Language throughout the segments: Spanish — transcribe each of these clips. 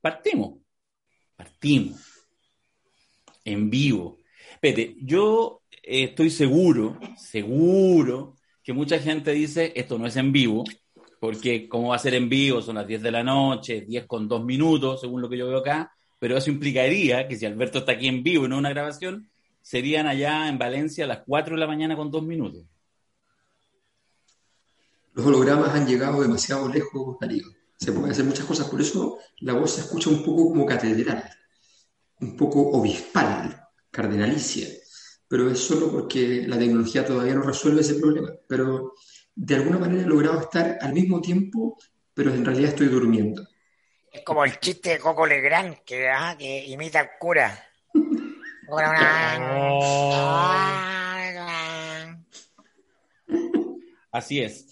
Partimos. Partimos. En vivo. Pete, yo eh, estoy seguro, seguro, que mucha gente dice esto no es en vivo, porque cómo va a ser en vivo, son las 10 de la noche, 10 con 2 minutos, según lo que yo veo acá, pero eso implicaría que si Alberto está aquí en vivo y no una grabación, serían allá en Valencia a las 4 de la mañana con 2 minutos. Los hologramas han llegado demasiado lejos, Darío se pueden hacer muchas cosas, por eso la voz se escucha un poco como catedral, un poco obispal, cardenalicia, pero es solo porque la tecnología todavía no resuelve ese problema, pero de alguna manera he logrado estar al mismo tiempo, pero en realidad estoy durmiendo. Es como el chiste de Coco Legrand, que, ah, que imita al cura. Así es.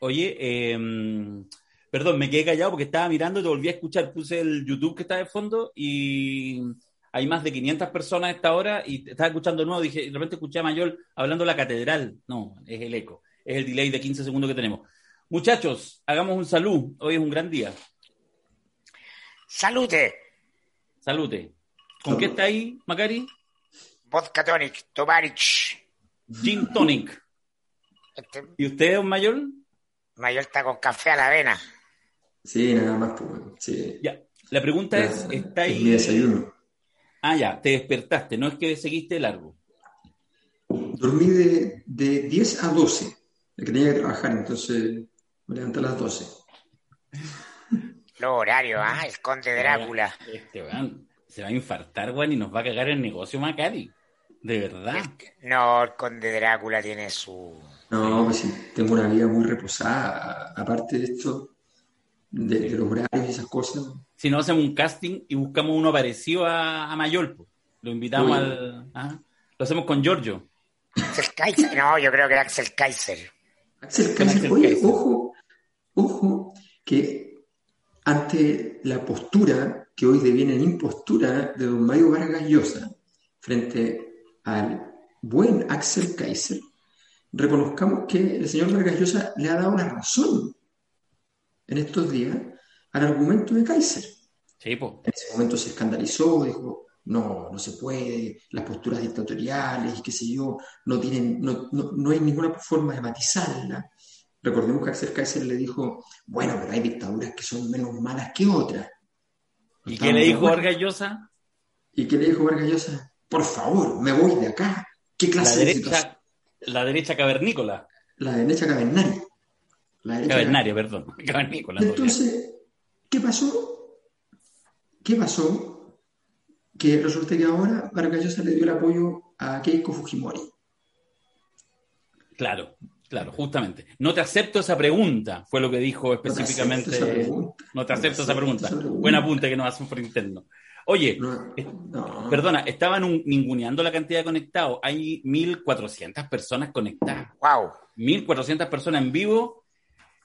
Oye, eh, perdón, me quedé callado porque estaba mirando, te volví a escuchar, puse el YouTube que está de fondo y hay más de 500 personas a esta hora y estaba escuchando de nuevo, dije, de repente escuché a Mayor hablando de la catedral. No, es el eco, es el delay de 15 segundos que tenemos. Muchachos, hagamos un salud, hoy es un gran día. Salute. Salute. ¿Con qué está ahí, Macari? Vodka tonic, Tovarich. Gin tonic. Este ¿Y usted, don Mayor? Mayor está con café a la avena. Sí, nada más, pues, bueno, sí. Ya. La pregunta Ya, es, ¿está es ahí? mi desayuno. Ah, ya, te despertaste, no es que seguiste largo. Dormí de, de 10 a 12, que tenía que trabajar, entonces me levanté a las 12. Los horarios, ¿ah? El conde Drácula. Este weón se va a infartar, weón, y nos va a cagar el negocio Macari. De verdad. No, el conde Drácula tiene su... No, pues sí, tengo una vida muy reposada, aparte de esto, de, de los horarios y esas cosas. Si no hacemos un casting y buscamos uno parecido a, a Mayol, pues. lo invitamos al. ah, Lo hacemos con Giorgio. Axel Kaiser. No, yo creo que era Axel Kaiser. Axel Kaiser, Axel oye, Kaiser. ojo, ojo, que ante la postura que hoy deviene en impostura de don Mario Vargas Llosa frente al buen Axel Kaiser, reconozcamos que el señor Vargas Llosa le ha dado la razón en estos días al argumento de Kaiser. Sí. En ese momento se escandalizó, dijo, no, no se puede, las posturas dictatoriales y qué sé yo, no tienen, no, no, no hay ninguna forma de matizarla. Recordemos que Axel Kaiser le dijo, bueno, pero hay dictaduras que son menos malas que otras. ¿Y qué le dijo. Vargas Llosa? ¿Y qué le dijo Vargas Llosa? Por favor, me voy de acá. ¿Qué La clase de situación? La derecha cavernícola. La derecha cavernaria. La derecha Cavernaria, perdón. Cavernícola. Entonces, ¿qué pasó? ¿Qué pasó? Que resulta que ahora Vargas le dio el apoyo a Keiko Fujimori. Claro, claro, justamente. No te acepto esa pregunta, fue lo que dijo te específicamente. acepto esa pregunta. No te acepto esa pregunta. esa pregunta. Buen apunte que nos hacen por interno. Oye, No, eh, no. perdona, estaban un- ninguneando la cantidad de conectados. Hay 1.400 personas conectadas. Wow. 1.400 personas en vivo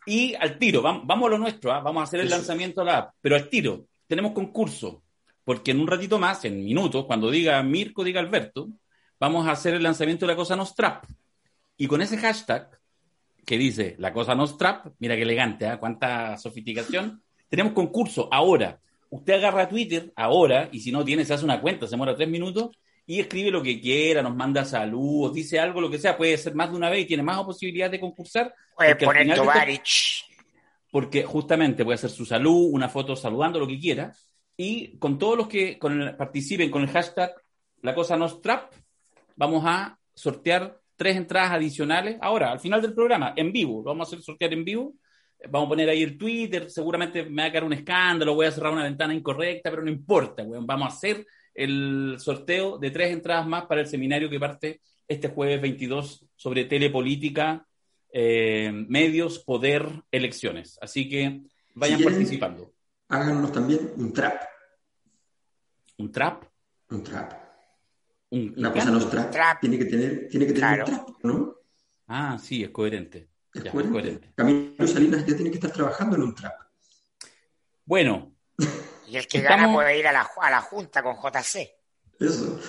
y al tiro. Vamos, vamos a lo nuestro, ¿ah? vamos a hacer el Eso. lanzamiento de la app, pero al tiro. Tenemos concurso, porque en un ratito más, en minutos, cuando diga Mirko, diga Alberto, vamos a hacer el lanzamiento de la cosa Nostrap. Y con ese hashtag que dice la cosa Nostrap, mira qué elegante, ¿ah? cuánta sofisticación, tenemos concurso ahora. Usted agarra Twitter ahora y si no tiene, se hace una cuenta, se demora tres minutos y escribe lo que quiera, nos manda saludos, dice algo, lo que sea, puede ser más de una vez y tiene más posibilidades de concursar. Puede poner Tovarich. porque justamente puede hacer su salud, una foto saludando, lo que quiera, y con todos los que con el- participen con el hashtag La Cosa Nostrap, vamos a sortear tres entradas adicionales. Ahora, al final del programa, en vivo, lo vamos a hacer sortear en vivo. Vamos a poner ahí el Twitter, seguramente me va a quedar un escándalo, voy a cerrar una ventana incorrecta, pero no importa, weón. Vamos a hacer el sorteo de tres entradas más para el seminario que parte este jueves 22 sobre telepolítica eh, medios, poder, elecciones. Así que vayan Si quieren- participando. Háganos también un trap. ¿Un trap? Un trap. ¿Un, un La cosa canto? nostra Trap. tiene que tener, tiene que tener Claro. un trap, ¿no? Ah, sí, es coherente. Es Ya, coherente. coherente. Camilo Salinas ya tiene que estar trabajando en un trap. Y Bueno, el que Estamos- gana puede ir a la, a la junta con JC. Eso.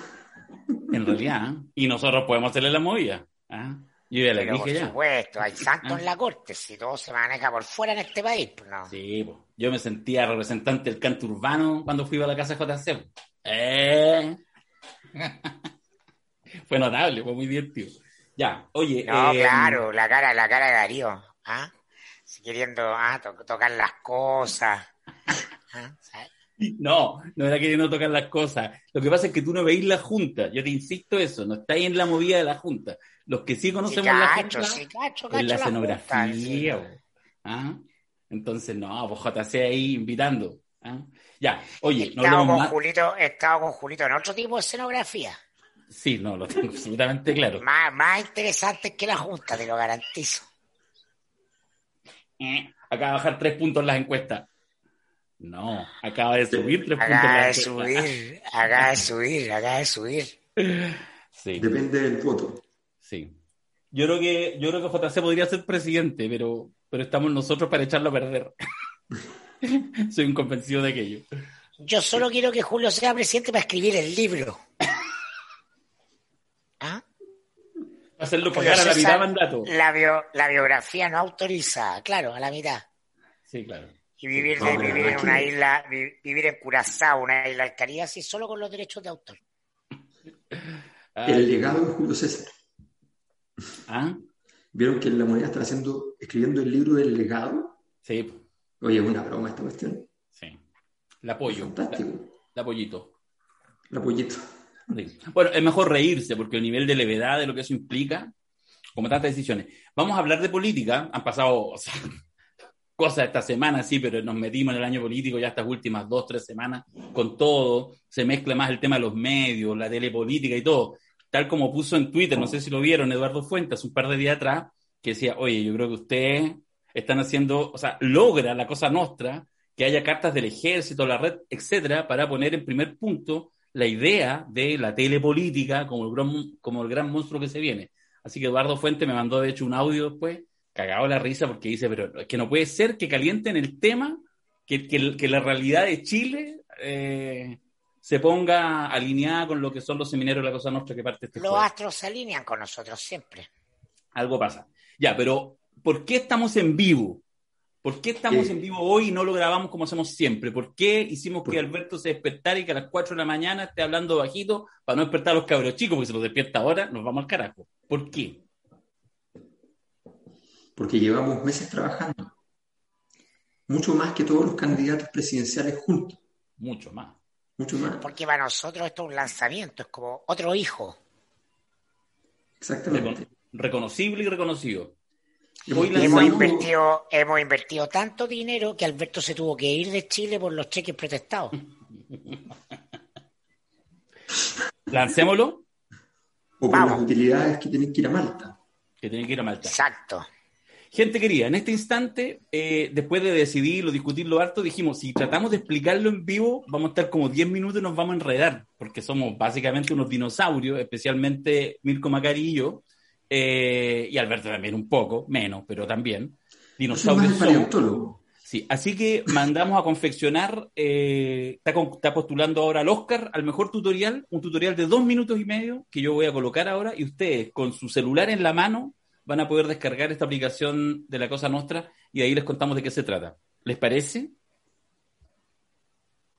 en realidad, ¿eh? y nosotros podemos hacerle la movida. ¿ah? Yo ya le Pero por dije ya. supuesto, hay santos Ah. en la corte. Si todo se maneja por fuera en este país, pues no. Sí, po. yo me sentía representante del canto urbano cuando fui a la casa JC. Eh. fue notable, fue muy divertido. Ya, oye. No, eh, claro, la cara, la cara de Darío. ¿ah? Queriendo ah, to- tocar las cosas. ¿ah? No, no era queriendo tocar las cosas. Lo que pasa es que tú no veís la Junta. Yo te insisto eso, no estáis en la movida de la Junta. Los que sí Sí, conocemos la cacho, Junta sí, cacho, cacho. la la escenografía. junta, sí. ¿Ah? Entonces, no, pues JC ahí invitando. ¿ah? Ya, oye, no hablemos con más. Julito, he estado con Julito en otro tipo de escenografía. Sí, no, lo tengo absolutamente claro. Más, más interesantes que la Junta, te lo garantizo. Eh, Acaba de bajar tres puntos en las encuestas. No, acaba de subir tres puntos en Acaba de subir, acaba de subir, acaba de subir. Sí, Depende del voto. sí. Yo creo que, yo creo que JC podría ser presidente, pero, pero estamos nosotros para echarlo a perder. Soy un convencido de aquello. Yo solo quiero que Julio sea presidente para escribir el libro. Hacerlo pagar a la César, mitad mandato. La, bio- la biografía no autoriza, claro, a la mitad. Sí, claro. Y vivir, de, vivir en que- una isla, vi- vivir en Curazao, una isla Caribe, así solo con los derechos de autor. Ay, El legado de Julio César. ¿Ah? ¿Vieron que en la moneda están haciendo, escribiendo el libro del legado? Sí, Oye, es una broma esta cuestión. sí. La apoyo. Fantástico. La, la apoyito. El apoyito. Bueno, es mejor reírse porque el nivel de levedad de lo que eso implica, como tantas decisiones. Vamos a hablar de política. Han pasado cosas esta semana, sí, pero nos metimos en el año político ya estas últimas dos, tres semanas con todo. Se mezcla más el tema de los medios, la telepolítica y todo. Tal como puso en Twitter, no sé si lo vieron, Eduardo Fuentes, un par de días atrás, que decía, oye, yo creo que ustedes están haciendo, o sea, logra la cosa nuestra que haya cartas del ejército, la red, etcétera, para poner en primer punto la idea de la telepolítica como el gran, como el gran monstruo que se viene. Así que Eduardo Fuente me mandó, de hecho, un audio después, cagado la risa, porque dice, pero es que no puede ser que calienten el tema, que, que, que la realidad de Chile eh, se ponga alineada con lo que son los seminarios de la cosa nuestra que parte este Los jueves. astros se alinean con nosotros siempre. Algo pasa. Ya, pero ¿por qué estamos en vivo? ¿Por qué estamos en vivo hoy y no lo grabamos como hacemos siempre? ¿Por qué hicimos que ¿Por- Alberto se despertara y que a las 4 de la mañana esté hablando bajito para no despertar a los cabros chicos? Porque si los despierta ahora, nos vamos al carajo. ¿Por qué? Porque llevamos meses trabajando. Mucho más que todos los candidatos presidenciales juntos. Mucho más. Mucho más. Porque para nosotros esto es un lanzamiento, es como otro hijo. Exactamente. Recon- reconocible y reconocido. Hemos Hoy Y lanzamos- hemos tenido- invertido, hemos invertido tanto dinero que Alberto se tuvo que ir de Chile por los cheques protestados. Lancémoslo, o por las utilidades que tienen que ir a Malta. que tiene que ir a Malta. Exacto. Gente querida, en este instante, eh, después de decidirlo, discutirlo harto, dijimos, si tratamos de explicarlo en vivo, vamos a estar como 10 minutos y nos vamos a enredar, porque somos básicamente unos dinosaurios, especialmente Mirko Macari y yo, eh, y Alberto también un poco, menos, pero también. Dinosaurios. Sí, así que mandamos a confeccionar, eh, está, con- está postulando ahora al Oscar, al mejor tutorial, un tutorial de dos minutos y medio que yo voy a colocar ahora y ustedes con su celular en la mano van a poder descargar esta aplicación de la Cosa Nostra y ahí les contamos de qué se trata. ¿Les parece?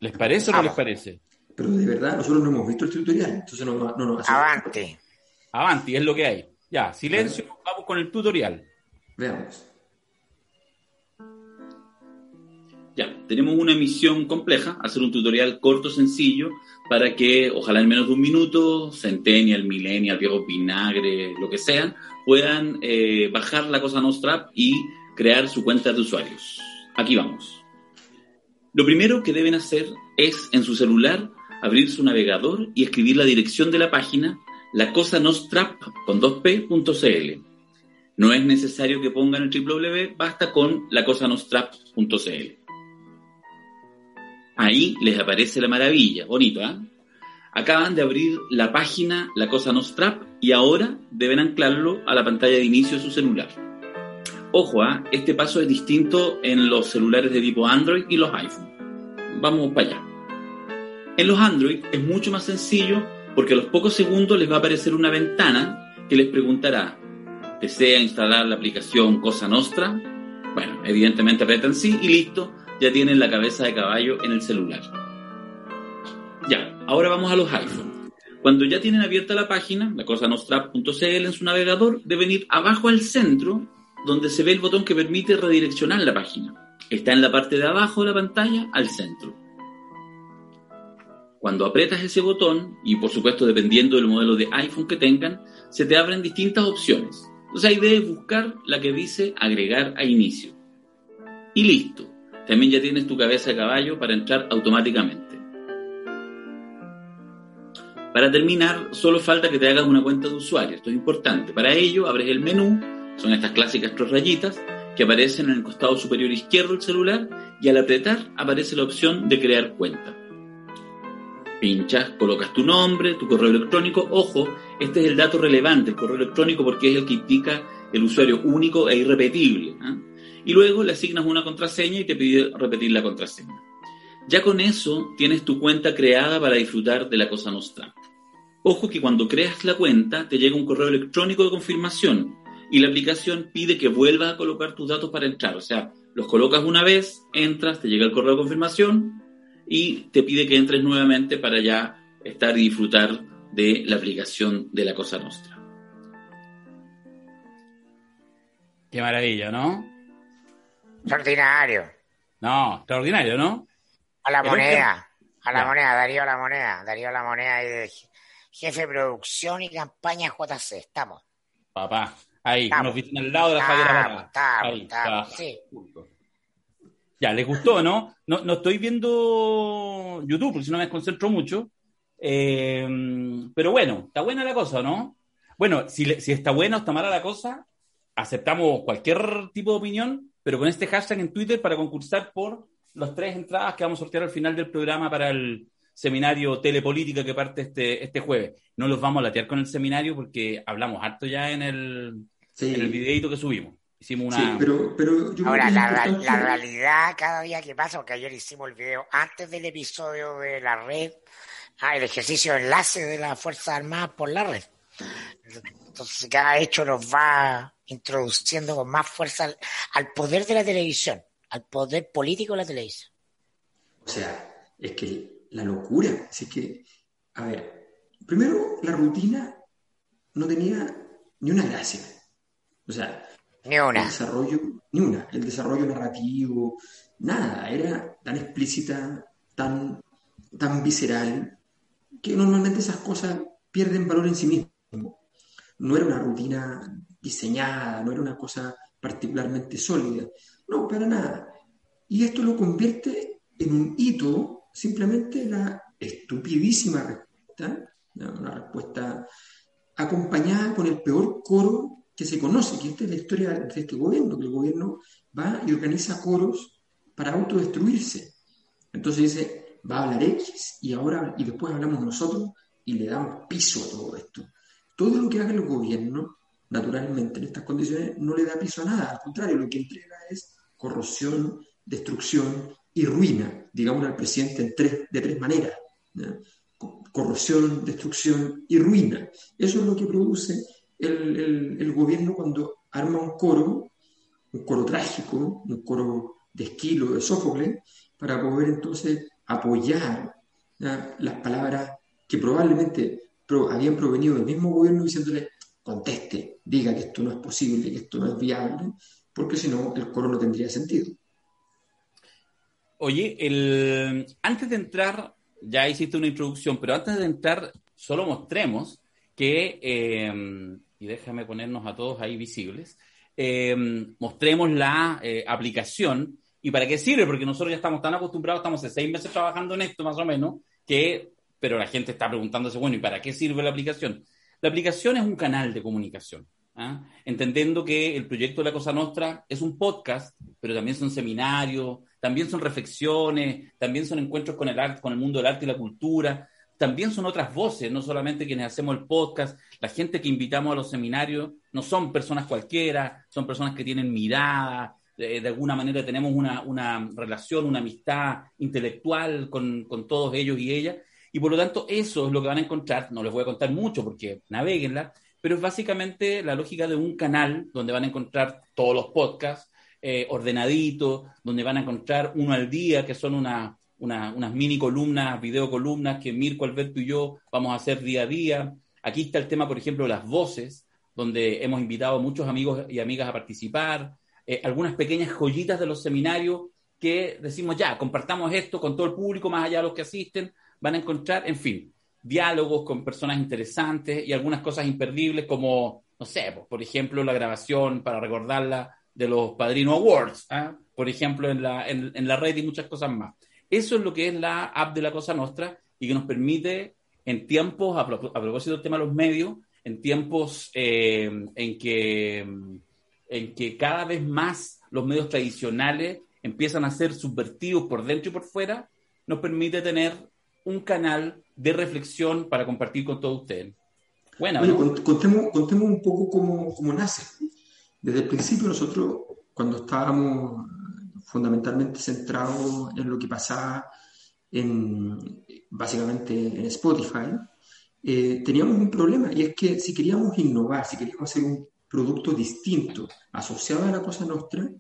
¿Les parece o no les parece? Pero de verdad, nosotros no hemos visto el tutorial. Entonces no, no nos hace- Avante. Avanti, es lo que hay. Ya, silencio, vamos con el tutorial. Veamos. Ya, tenemos una misión compleja, hacer un tutorial corto, sencillo, para que, ojalá en menos de un minuto, Centennial, Millennial, Viejo Vinagre, lo que sean, puedan eh, bajar la Cosa Nostra y crear su cuenta de usuarios. Aquí vamos. Lo primero que deben hacer es, en su celular, abrir su navegador y escribir la dirección de la página, lacosanostrap con 2p.cl. No es necesario que pongan el www, basta con lacosanostrap.cl. Ahí les aparece la maravilla, bonito, ¿ah? Acaban de abrir la página La Cosa Nostrap y ahora deben anclarlo a la pantalla de inicio de su celular. Ojo, ¿ah? este paso es distinto en los celulares de tipo Android y los iPhone. Vamos para allá. En los Android es mucho más sencillo porque a los pocos segundos les va a aparecer una ventana que les preguntará, ¿desea instalar la aplicación Cosa Nostra? Bueno, evidentemente apretan sí y listo, ya tienen la cabeza de caballo en el celular. Ya, ahora vamos a los iPhone. Cuando ya tienen abierta la página, la cosa nostra.cl en su navegador, deben ir abajo al centro, donde se ve el botón que permite redireccionar la página. Está en la parte de abajo de la pantalla, al centro. Cuando apretas ese botón, y por supuesto dependiendo del modelo de iPhone que tengan, se te abren distintas opciones. Entonces ahí debes buscar la que dice agregar a inicio. Y listo. También ya tienes tu cabeza de caballo para entrar automáticamente. Para terminar, solo falta que te hagas una cuenta de usuario. Esto es importante. Para ello, abres el menú, son estas clásicas tres rayitas, que aparecen en el costado superior izquierdo del celular y al apretar aparece la opción de crear cuenta. Pinchas, colocas tu nombre, tu correo electrónico. Ojo, este es el dato relevante, el correo electrónico, porque es el que indica el usuario único e irrepetible. ¿ah? Y luego le asignas una contraseña y te pide repetir la contraseña. Ya con eso tienes tu cuenta creada para disfrutar de la Cosa Nostra. Ojo que cuando creas la cuenta te llega un correo electrónico de confirmación y la aplicación pide que vuelvas a colocar tus datos para entrar. O sea, los colocas una vez, entras, te llega el correo de confirmación y te pide que entres nuevamente para ya estar y disfrutar de la aplicación de la Cosa Nostra. Qué maravilla, ¿no? Extraordinario. No, extraordinario, ¿no? A la moneda. A la moneda, Darío a la moneda. Darío a la moneda ahí de jefe de producción y campaña JC. Estamos. Papá, ahí, Estamos. una oficina al lado de la Javiera Estamos, estamos, Ahí, estamos, está. sí. Ya, ¿les gustó, no? No, no estoy viendo YouTube, porque si no me desconcentro mucho. Eh, pero bueno, está buena la cosa, ¿no? Bueno, si, le- si está buena o está mala la cosa, aceptamos cualquier tipo de opinión, pero con este hashtag en Twitter para concursar por las tres entradas que vamos a sortear al final del programa para el seminario Telepolítica que parte este, este jueves. No los vamos a latear con el seminario porque hablamos harto ya en el, Sí, en el videito que subimos. Hicimos sí, una... pero, pero yo creo Ahora, la, la- importante- la realidad cada día que pasa, porque ayer hicimos el video antes del episodio de la red, ah, el ejercicio de enlace de las Fuerzas Armadas por la red. Entonces, cada hecho nos va introduciendo con más fuerza al, al poder de la televisión, al poder político de la televisión. O sea, es que la locura, es que, a ver, primero la rutina no tenía ni una gracia. O sea, Ni el una. desarrollo, ni una, el desarrollo narrativo, nada, era tan explícita, tan, tan visceral, que normalmente esas cosas pierden valor en sí mismo. No era una rutina diseñada, no era una cosa particularmente sólida, no, para nada. Y esto lo convierte en un hito, simplemente la estupidísima respuesta, una respuesta acompañada con el peor coro que se conoce, que esta es la historia de este gobierno, que el gobierno va y organiza coros para autodestruirse. Entonces dice, va a hablar X y ahora y después hablamos nosotros y le damos piso a todo esto. Todo lo que haga el gobierno, naturalmente, en estas condiciones, no le da piso a nada. Al contrario, lo que entrega es corrosión, destrucción y ruina, digamos al presidente en tres, de tres maneras. Co- Corrosión, destrucción y ruina. Eso es lo que produce el, el- gobierno cuando arma un coro, un coro trágico, un coro de Esquilo, de Sófocles, para poder entonces apoyar ¿ya? las palabras que probablemente pro- habían provenido del mismo gobierno diciéndole conteste, diga que esto no es posible, que esto no es viable, porque si no el coro no tendría sentido. Oye, el... antes de entrar, ya hiciste una introducción, pero antes de entrar, solo mostremos que, eh, y déjame ponernos a todos ahí visibles, eh, mostremos la eh, aplicación y para qué sirve, porque nosotros ya estamos tan acostumbrados, estamos hace seis meses trabajando en esto más o menos, que, pero la gente está preguntándose, bueno, ¿y para qué sirve la aplicación? La aplicación es un canal de comunicación. ¿ah? entendiendo que el proyecto de la Cosa Nostra es un podcast, pero también son seminarios, también son reflexiones, también son encuentros con el arte, con el mundo del arte y la cultura, también son otras voces, no solamente quienes hacemos el podcast, la gente que invitamos a los seminarios no son personas cualquiera, son personas que tienen mirada, de, alguna manera tenemos una, una, relación, una amistad intelectual con, con, todos ellos y ellas, y por lo tanto eso es lo que van a encontrar, no les voy a contar mucho porque naveguenla, pero es básicamente la lógica de un canal donde van a encontrar todos los podcasts eh, ordenaditos, donde van a encontrar uno al día, que son una unas mini columnas, video columnas que Mirko, Alberto y yo vamos a hacer día a día. Aquí está el tema, por ejemplo, de las voces, donde hemos invitado a muchos amigos y amigas a participar, eh, algunas pequeñas joyitas de los seminarios que decimos ya, compartamos esto con todo el público, más allá de los que asisten, van a encontrar, en fin, diálogos con personas interesantes y algunas cosas imperdibles como, no sé, pues, por ejemplo, la grabación para recordarla de los Padrino Awards, ¿ah? por ejemplo, en la, en la red y muchas cosas más. Eso es lo que es la app de la Cosa Nostra y que nos permite en tiempos, a, propósito del tema de los medios, en tiempos eh, en, que, en que cada vez más los medios tradicionales empiezan a ser subvertidos por dentro y por fuera, nos permite tener un canal de reflexión para compartir con todos ustedes. Bueno, contemos, contemos, un poco cómo, cómo nace. Desde el principio nosotros, cuando estábamos fundamentalmente centrado en lo que pasaba en, básicamente en Spotify, eh, teníamos un problema y es que si queríamos innovar, si queríamos hacer un producto distinto asociado a la cosa nuestra,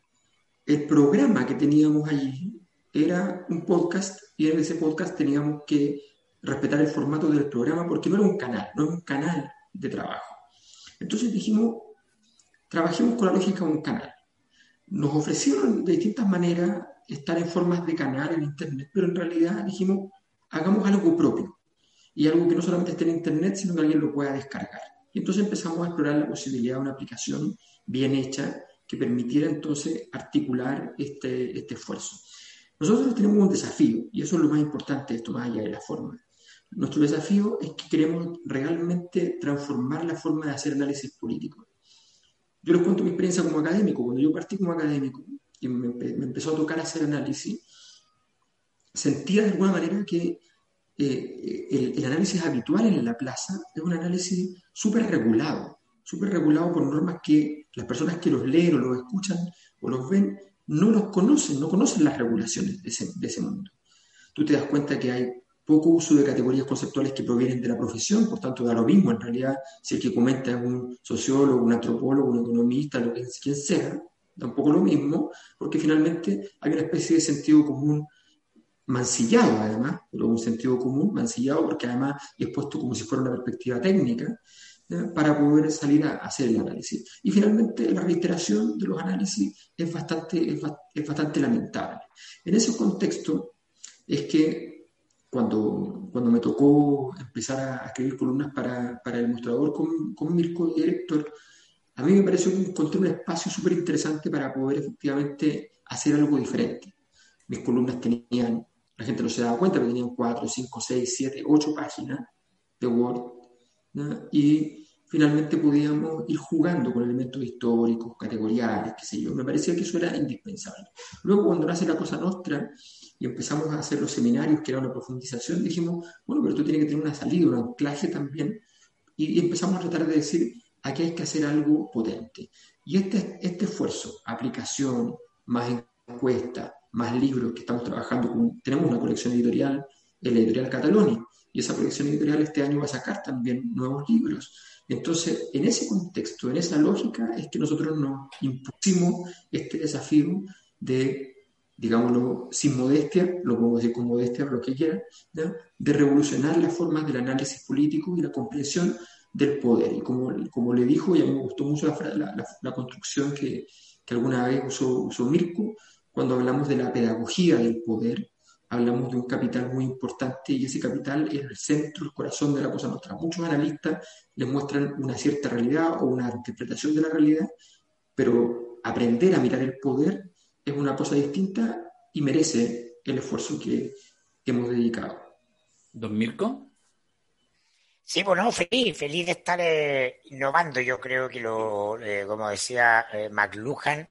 el programa que teníamos allí era un podcast y en ese podcast teníamos que respetar el formato del programa porque no era un canal, no era un canal de trabajo. Entonces dijimos, trabajemos con la lógica de un canal nos ofrecieron de distintas maneras estar en formas de canal en Internet, pero en realidad dijimos, hagamos algo propio y algo que no solamente esté en Internet, sino que alguien lo pueda descargar. Y entonces empezamos a explorar la posibilidad de una aplicación bien hecha que permitiera entonces articular este, este esfuerzo. Nosotros tenemos un desafío, y eso es lo más importante esto, más allá de la forma. Nuestro desafío es que queremos realmente transformar la forma de hacer análisis político. Yo les cuento mi experiencia como académico. Cuando yo partí como académico y me, empezó a tocar hacer análisis, sentía de alguna manera que eh, el, análisis habitual en la plaza es un análisis súper regulado, súper regulado por normas que las personas que los leen o los escuchan o los ven no los conocen, no conocen las regulaciones de ese, de ese mundo. Tú te das cuenta que hay poco uso de categorías conceptuales que provienen de la profesión, por tanto da lo mismo en realidad si el que comenta es un sociólogo, un antropólogo, un economista, lo que quien sea, da un poco lo mismo, porque finalmente hay una especie de sentido común mancillado además, pero un sentido común mancillado porque además es puesto como si fuera una perspectiva técnica para poder salir a hacer el análisis. Y finalmente la reiteración de los análisis es bastante, es bastante lamentable. En ese contexto es que cuando, cuando me tocó empezar a escribir columnas para, para el mostrador con, con Mirko, director, a mí me pareció que encontré un espacio súper interesante para poder efectivamente hacer algo diferente. Mis columnas tenían, la gente no se daba cuenta, pero tenían 4, 5, 6, 7, 8 páginas de Word. Y finalmente podíamos ir jugando con elementos históricos, categoriales, qué sé yo. Me parecía que eso era indispensable. Luego, cuando nace la cosa nuestra, y empezamos a hacer los seminarios, que era una profundización, dijimos, bueno, pero esto tiene que tener una salida, un anclaje también, y, empezamos a tratar de decir, aquí hay que hacer algo potente. Y este, este esfuerzo, aplicación, más encuesta, más libros que estamos trabajando, con, tenemos una colección editorial, el editorial Catalonia, y esa colección editorial este año va a sacar también nuevos libros. Entonces, en ese contexto, en esa lógica, es que nosotros nos impusimos este desafío de digámoslo sin modestia, lo puedo decir con modestia, lo que quiera, de revolucionar las formas del análisis político y la comprensión del poder. Y como, como le dijo, y a mí me gustó mucho la, la, construcción que, que, alguna vez usó, usó Mirko, cuando hablamos de la pedagogía del poder, hablamos de un capital muy importante y ese capital es el centro, el corazón de la cosa nuestra. Muchos analistas les muestran una cierta realidad o una interpretación de la realidad, pero aprender a mirar el poder es una cosa distinta y merece el esfuerzo que, hemos dedicado. ¿Don Mirko? Sí, bueno, feliz, feliz de estar eh, innovando. Yo creo que lo, eh, como decía eh, McLuhan,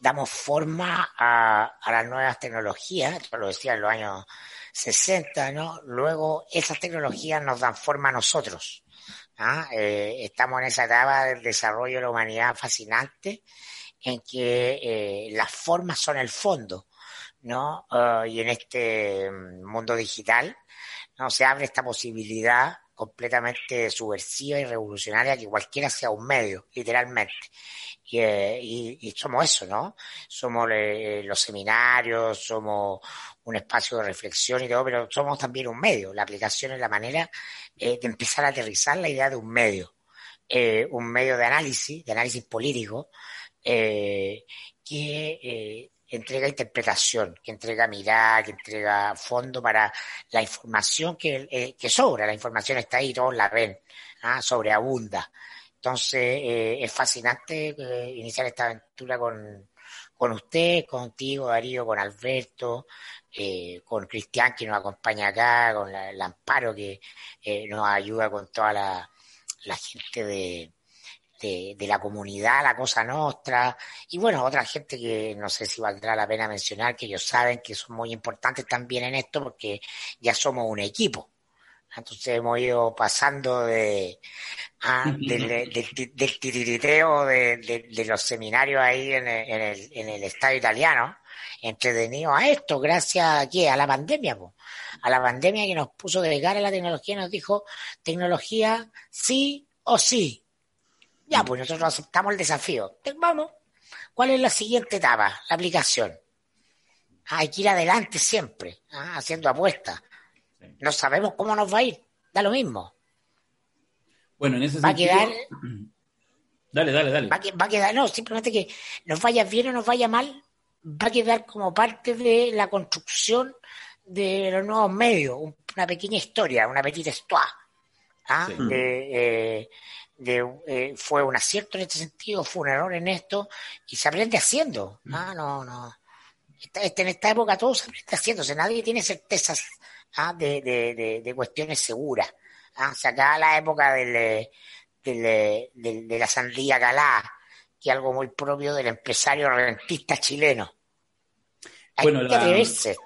damos forma a, las nuevas tecnologías, esto lo decía en los años 60, ¿no? Luego esas tecnologías nos dan forma a nosotros. ¿ah? estamos en esa etapa del desarrollo de la humanidad fascinante en que las formas son el fondo, ¿no? Ah, y en este mm, mundo digital, ¿no? Se abre esta posibilidad completamente subversiva y revolucionaria que cualquiera sea un medio, literalmente. Y, eh, somos eso, ¿no? Somos eh, los seminarios, somos un espacio de reflexión y todo, pero somos también un medio. La aplicación es la manera eh, de empezar a aterrizar la idea de un medio. un medio de análisis, de análisis político, que entrega interpretación, que entrega mirada, que entrega fondo para la información que, eh, que sobra. La información está ahí, todos la ven, ¿ah? sobreabunda. Entonces, eh, es fascinante eh, iniciar esta aventura con, con usted, contigo, Darío, con Alberto, con Cristian que nos acompaña acá, con el Amparo que nos ayuda con toda la, la gente de, de, la comunidad, la cosa nuestra, y bueno, otra gente que no sé si valdrá la pena mencionar, que ellos saben que son muy importantes también en esto porque ya somos un equipo. Entonces hemos ido pasando de, del, titiriteo de, los seminarios ahí en el, en el, Estado italiano, entretenido. A esto, gracias a, ¿qué? a la pandemia, a la pandemia que nos puso de cara a la tecnología nos dijo, tecnología sí o sí, ya, pues nosotros aceptamos el desafío. Vamos. ¿Cuál es la siguiente etapa? La aplicación. Hay que ir adelante siempre, ah, haciendo apuestas. No sabemos cómo nos va a ir. Da lo mismo. Bueno, en ese va sentido... a quedar. Dale, dale, dale. Va a, quedar, no, simplemente que nos vaya bien o nos vaya mal, va a quedar como parte de la construcción de los nuevos medios, una pequeña historia, una petite histoire. ¿ah? eh, eh, fue un acierto en este sentido, fue un error en esto, y se aprende haciendo. Mm. Ah, no, no. en esta época todo se aprende haciendo, nadie tiene certezas ah, de, de, cuestiones seguras. Ah, o sea, acá la época del, del, de la sandía galá, que es algo muy propio del empresario rentista chileno. Hay que atreverse.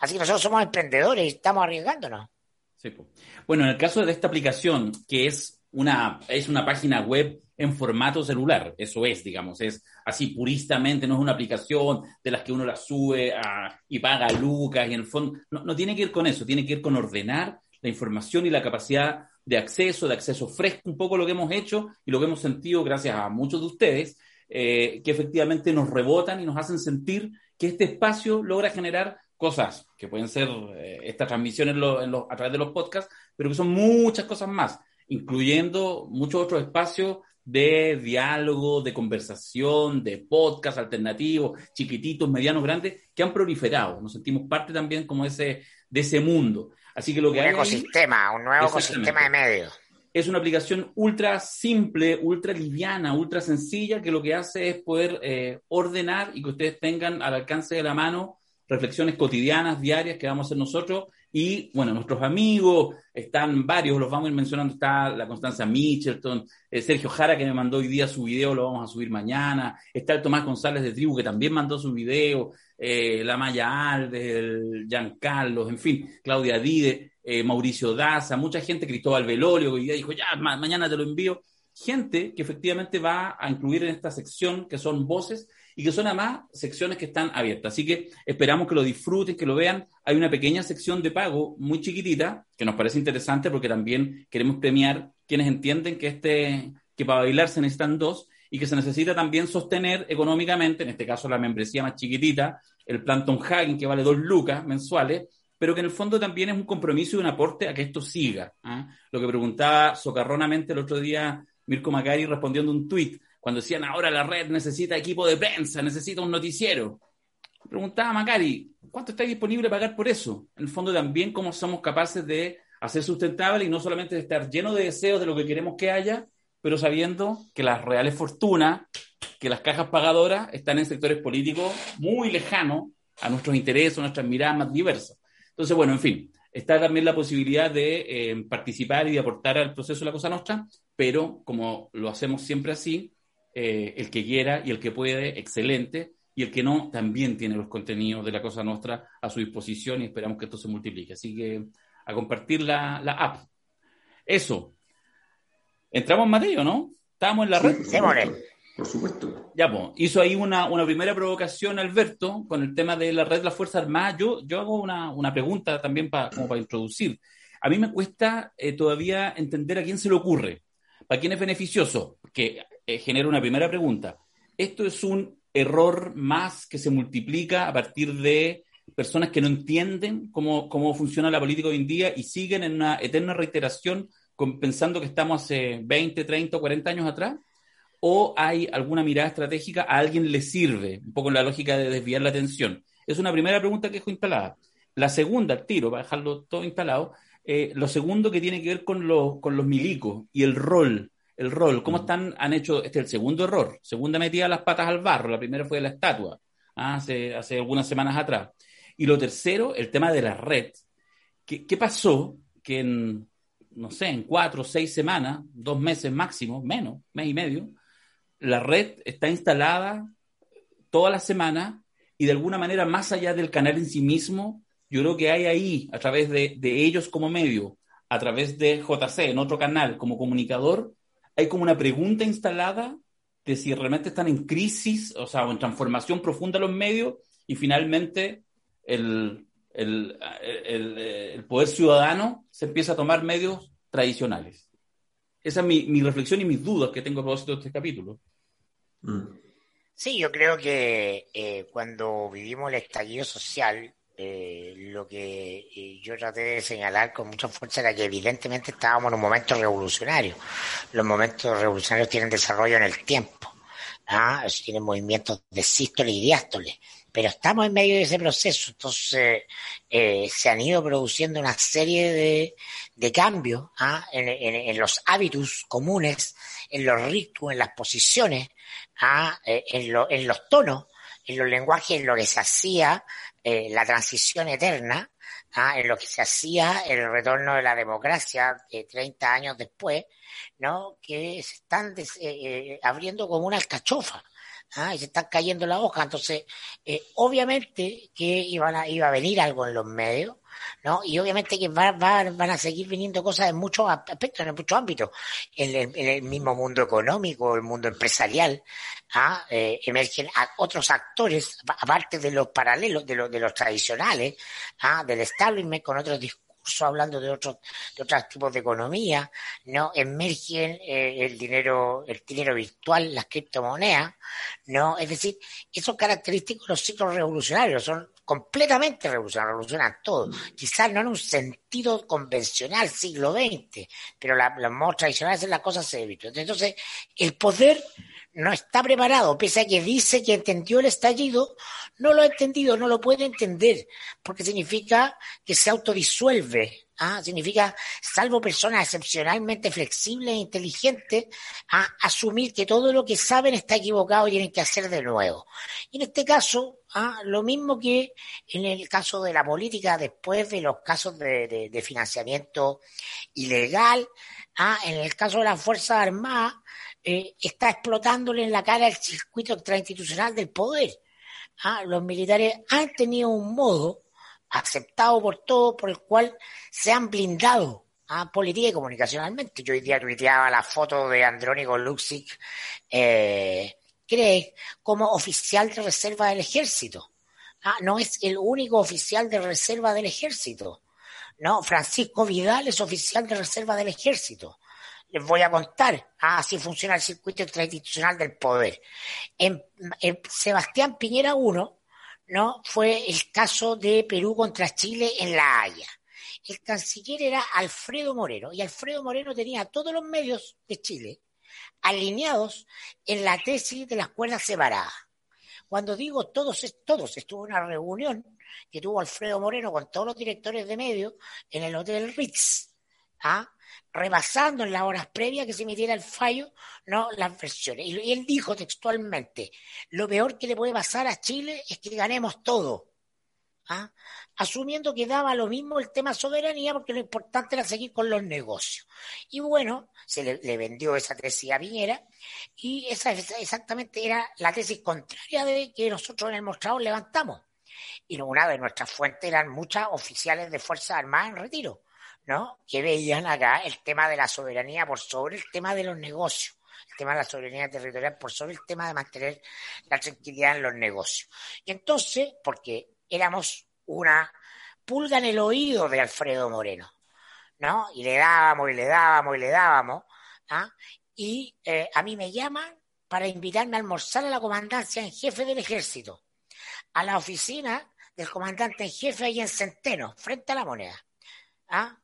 Así que nosotros somos emprendedores y estamos arriesgándonos. Bueno, en el caso de esta aplicación, que es una, es una página web en formato celular, eso es, digamos, es así puristamente, no es una aplicación de las que uno la sube y paga lucas y en el fondo, no, tiene que ir con eso, tiene que ir con ordenar la información y la capacidad de acceso, de acceso fresco, un poco lo que hemos hecho y lo que hemos sentido gracias a muchos de ustedes, eh, que efectivamente nos rebotan y nos hacen sentir que este espacio logra generar cosas que pueden ser eh, estas transmisiones a través de los podcasts, pero que son muchas cosas más incluyendo muchos otros espacios de diálogo, de conversación, de podcast alternativos, chiquititos, medianos, grandes, que han proliferado. Nos sentimos parte también como ese, de ese mundo. Así que lo que un ecosistema, un nuevo ecosistema de medios. Es una aplicación ultra simple, ultra liviana, ultra sencilla, que lo que hace es poder eh, ordenar y que ustedes tengan al alcance de la mano reflexiones cotidianas, diarias que vamos a hacer nosotros y bueno, nuestros amigos, están varios, los vamos a ir mencionando, está la Constanza Michelton, eh, Sergio Jara que me mandó hoy día su video, lo vamos a subir mañana, está el Tomás González de Tribu que también mandó su video, eh, la Maya Alves, el Giancarlo, en fin, Claudia Dide, eh, Mauricio Daza, mucha gente, Cristóbal Velorio, que hoy día dijo, ya, mañana te lo envío, gente que efectivamente va a incluir en esta sección que son voces y que son además secciones que están abiertas. Así que esperamos que lo disfruten, que lo vean. Hay una pequeña sección de pago muy chiquitita que nos parece interesante porque también queremos premiar quienes entienden que, este, que para bailar se necesitan dos y que se necesita también sostener económicamente, en este caso la membresía más chiquitita, el Planton Hagen que vale dos lucas mensuales, pero que en el fondo también es un compromiso y un aporte a que esto siga. ¿ah? Lo que preguntaba socarronamente el otro día Mirko Macari respondiendo un tuit, cuando decían ahora la red necesita equipo de prensa, necesita un noticiero. Preguntaba Macari, ¿cuánto está disponible pagar por eso? En el fondo también cómo somos capaces de hacer sustentable y no solamente de estar lleno de deseos de lo que queremos que haya, pero sabiendo que las reales fortunas, que las cajas pagadoras están en sectores políticos muy lejanos a nuestros intereses, a nuestras miradas más diversas. Entonces, bueno, en fin, está también la posibilidad de eh, participar y de aportar al proceso de la Cosa Nostra, pero como lo hacemos siempre así, eh, el que quiera y el que puede, excelente, y el que no, también tiene los contenidos de la Cosa Nostra a su disposición y esperamos que esto se multiplique. Así que a compartir la, la app. Eso. Entramos en Mateo, ¿no? Estábamos en la red. Por supuesto. Ya, pues, hizo ahí una, una, primera provocación Alberto con el tema de la red de las Fuerzas Armadas. Yo, yo hago una, una pregunta también para, como para introducir. A mí me cuesta eh, todavía entender a quién se le ocurre, para quién es beneficioso, que eh, genera una primera pregunta. ¿Esto es un error más que se multiplica a partir de personas que no entienden cómo, cómo funciona la política hoy en día y siguen en una eterna reiteración pensando que estamos hace 20, 30 o 40 años atrás? o hay alguna mirada estratégica, a alguien le sirve, un poco en la lógica de desviar la atención. Es una primera pregunta que dejo instalada. La segunda, tiro, para dejarlo todo instalado, eh, lo segundo que tiene que ver con, con los milicos y el rol. El rol, cómo están, han hecho, este es el segundo error, segunda metida las patas al barro, la primera fue la estatua, ¿ah? hace, hace algunas semanas atrás. Y lo tercero, el tema de la red. ¿Qué, qué pasó? Que en, no sé, en cuatro o seis semanas, dos meses máximo, menos, mes y medio, la red está instalada toda la semana y de alguna manera, más allá del canal en sí mismo, yo creo que hay ahí, a través de, ellos como medio, a través de JC, en otro canal, como comunicador, hay como una pregunta instalada de si realmente están en crisis, o sea, o en transformación profunda los medios, y finalmente el, el, poder ciudadano se empieza a tomar medios tradicionales. Esa es mi, mi reflexión y mis dudas que tengo a propósito de este capítulo. Mm. Sí, yo creo que eh, cuando vivimos el estallido social, eh, lo que eh, yo traté de señalar con mucha fuerza era que evidentemente estábamos en un momento revolucionario. Los momentos revolucionarios tienen desarrollo en el tiempo, ¿ah? tienen movimientos de sístole y diástole, pero estamos en medio de ese proceso, entonces se han ido produciendo una serie de, cambios ¿ah? en, los hábitos comunes, en los ritmos, en las posiciones, eh, en, en, los tonos, en los lenguajes, en lo que se hacía eh, la transición eterna, ¿ah? en lo que se hacía el retorno de la democracia eh, 30 años después, ¿no? que se están eh, abriendo como una alcachofa. ¿ah? y se están cayendo la hoja. Entonces, obviamente que iban a, iba a venir algo en los medios, ¿no? Y obviamente que van a seguir viniendo cosas en muchos aspectos, en muchos ámbitos. En el, mismo mundo económico, el mundo empresarial, ¿ah? eh, emergen otros actores, aparte de los paralelos, de, los de los tradicionales, ¿ah? del establishment, con otros discursos hablando de otros de otros tipos de economía, no emergen eh, el dinero el dinero virtual, las criptomonedas, no, es decir, esos característicos los ciclos revolucionarios son completamente revolucionarios, revolucionan todo, quizás no en un sentido convencional siglo XX, pero la, los modos tradicionales en las cosas se evitó. Entonces, el poder no está preparado, pese a que dice que entendió el estallido, no lo ha entendido, no lo puede entender, porque significa que se autodisuelve, ¿ah? significa, salvo personas excepcionalmente flexibles e inteligentes, ¿ah? asumir que todo lo que saben está equivocado y tienen que hacer de nuevo. Y en este caso, ¿ah? lo mismo que en el caso de la política, después de los casos de, financiamiento ilegal, en el caso de las Fuerzas Armadas, eh, está explotándole en la cara el circuito extrainstitucional del poder. Ah, los militares han tenido un modo aceptado por todos por el cual se han blindado a política y comunicacionalmente. Yo hoy día tuiteaba la foto de Andrónico Luxic, eh, cree, como oficial de reserva del ejército. Ah, no es el único oficial de reserva del ejército. No, Francisco Vidal es oficial de reserva del ejército les voy a contar. así funciona el circuito institucional del poder. En, Sebastián Piñera 1, ¿no? Fue el caso de Perú contra Chile en La Haya. El canciller era Alfredo Moreno y Alfredo Moreno tenía todos los medios de Chile alineados en la tesis de las cuerdas separadas. Cuando digo todos, todos, estuvo una reunión que tuvo Alfredo Moreno con todos los directores de medios en el Hotel Ritz. ¿ah? rebasando en las horas previas que se emitiera el fallo, no las versiones. Y él dijo textualmente, lo peor que le puede pasar a Chile es que ganemos todo. ¿Ah? asumiendo que daba lo mismo el tema soberanía porque lo importante era seguir con los negocios. Y bueno, se le, vendió esa tesis a Piñera y esa exactamente era la tesis contraria de que nosotros en el mostrador levantamos. Y una de nuestras fuentes eran muchas oficiales de Fuerzas Armadas en retiro, ¿no? Que veían acá el tema de la soberanía por sobre el tema de los negocios el tema de la soberanía territorial por sobre el tema de mantener la tranquilidad en los negocios. Y entonces, porque éramos una pulga en el oído de Alfredo Moreno, ¿no? Y le dábamos y le dábamos y le dábamos, ¿ah? Y eh, a mí me llaman para invitarme a almorzar a la comandancia en jefe del ejército, a la oficina del comandante en jefe ahí en Centeno, frente a la moneda. ¿ah?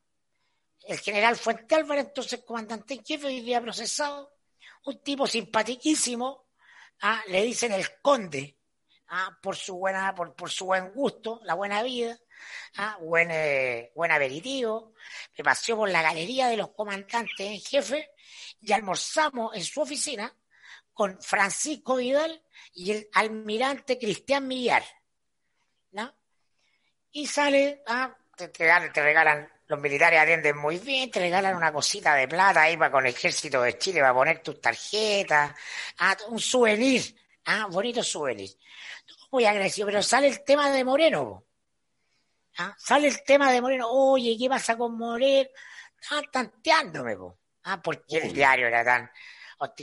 El general Fuente Álvarez, entonces comandante en jefe, hoy día procesado, un tipo simpaticísimo, ¿ah? le dicen el conde, ¿ah? por su buena, por, por, su buen gusto, la buena vida, ¿ah? buen, eh, buen aperitivo, me paseó por la galería de los comandantes en jefe y almorzamos en su oficina con Francisco Vidal y el almirante Cristian Millar. ¿no? Y sale, ¿ah? te, te regalan los militares atienden muy bien, te regalan una cosita de plata ahí para con el ejército de Chile para poner tus tarjetas, ah, un souvenir, ah, bonito souvenir. Muy agresivo, pero sale el tema de Moreno. ¿ah? Sale el tema de Moreno, oye, ¿qué pasa con Moreno? Ah, tanteándome, ah, porque el diario era tan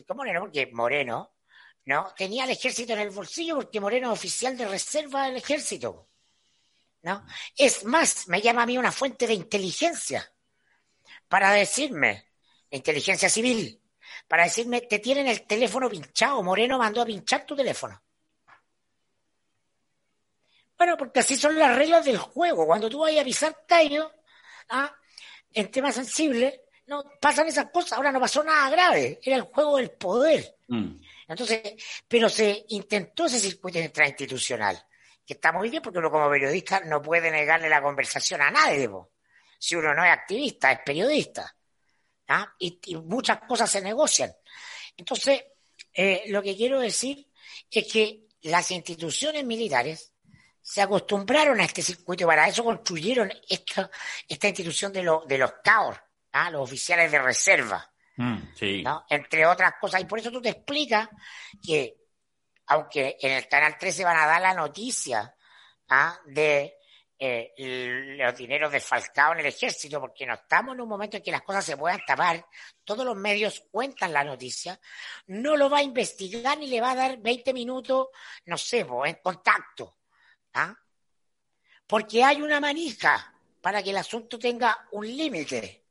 con Moreno, porque Moreno, ¿no? Tenía el ejército en el bolsillo porque Moreno es oficial de reserva del ejército. ¿no? Es más, me llama a mí una fuente de inteligencia para decirme, inteligencia civil, para decirme, te tienen el teléfono pinchado, Moreno mandó a pinchar tu teléfono. Bueno, porque así son las reglas del juego. Cuando tú vas a avisar callo ¿ah? en temas sensibles, no pasan esas cosas. Ahora no pasó nada grave. Era el juego del poder. Mm. Entonces, pero se intentó ese circuito intrainstitucional que está muy bien porque uno como periodista no puede negarle la conversación a nadie. Si uno no es activista, es periodista. ¿Ah? Y, muchas cosas se negocian. Entonces, eh, lo que quiero decir es que las instituciones militares se acostumbraron a este circuito, para eso construyeron esta, esta institución de, de los CAOR, ¿ah? los oficiales de reserva. Mm, Entre otras cosas. Y por eso tú te explicas que aunque en el Canal 13 van a dar la noticia ¿ah? de eh, los dineros desfalcados en el ejército, porque no estamos en un momento en que las cosas se puedan tapar, todos los medios cuentan la noticia, no lo va a investigar ni le va a dar 20 minutos, no sé, en contacto. ¿ah? Porque hay una manija para que el asunto tenga un límite,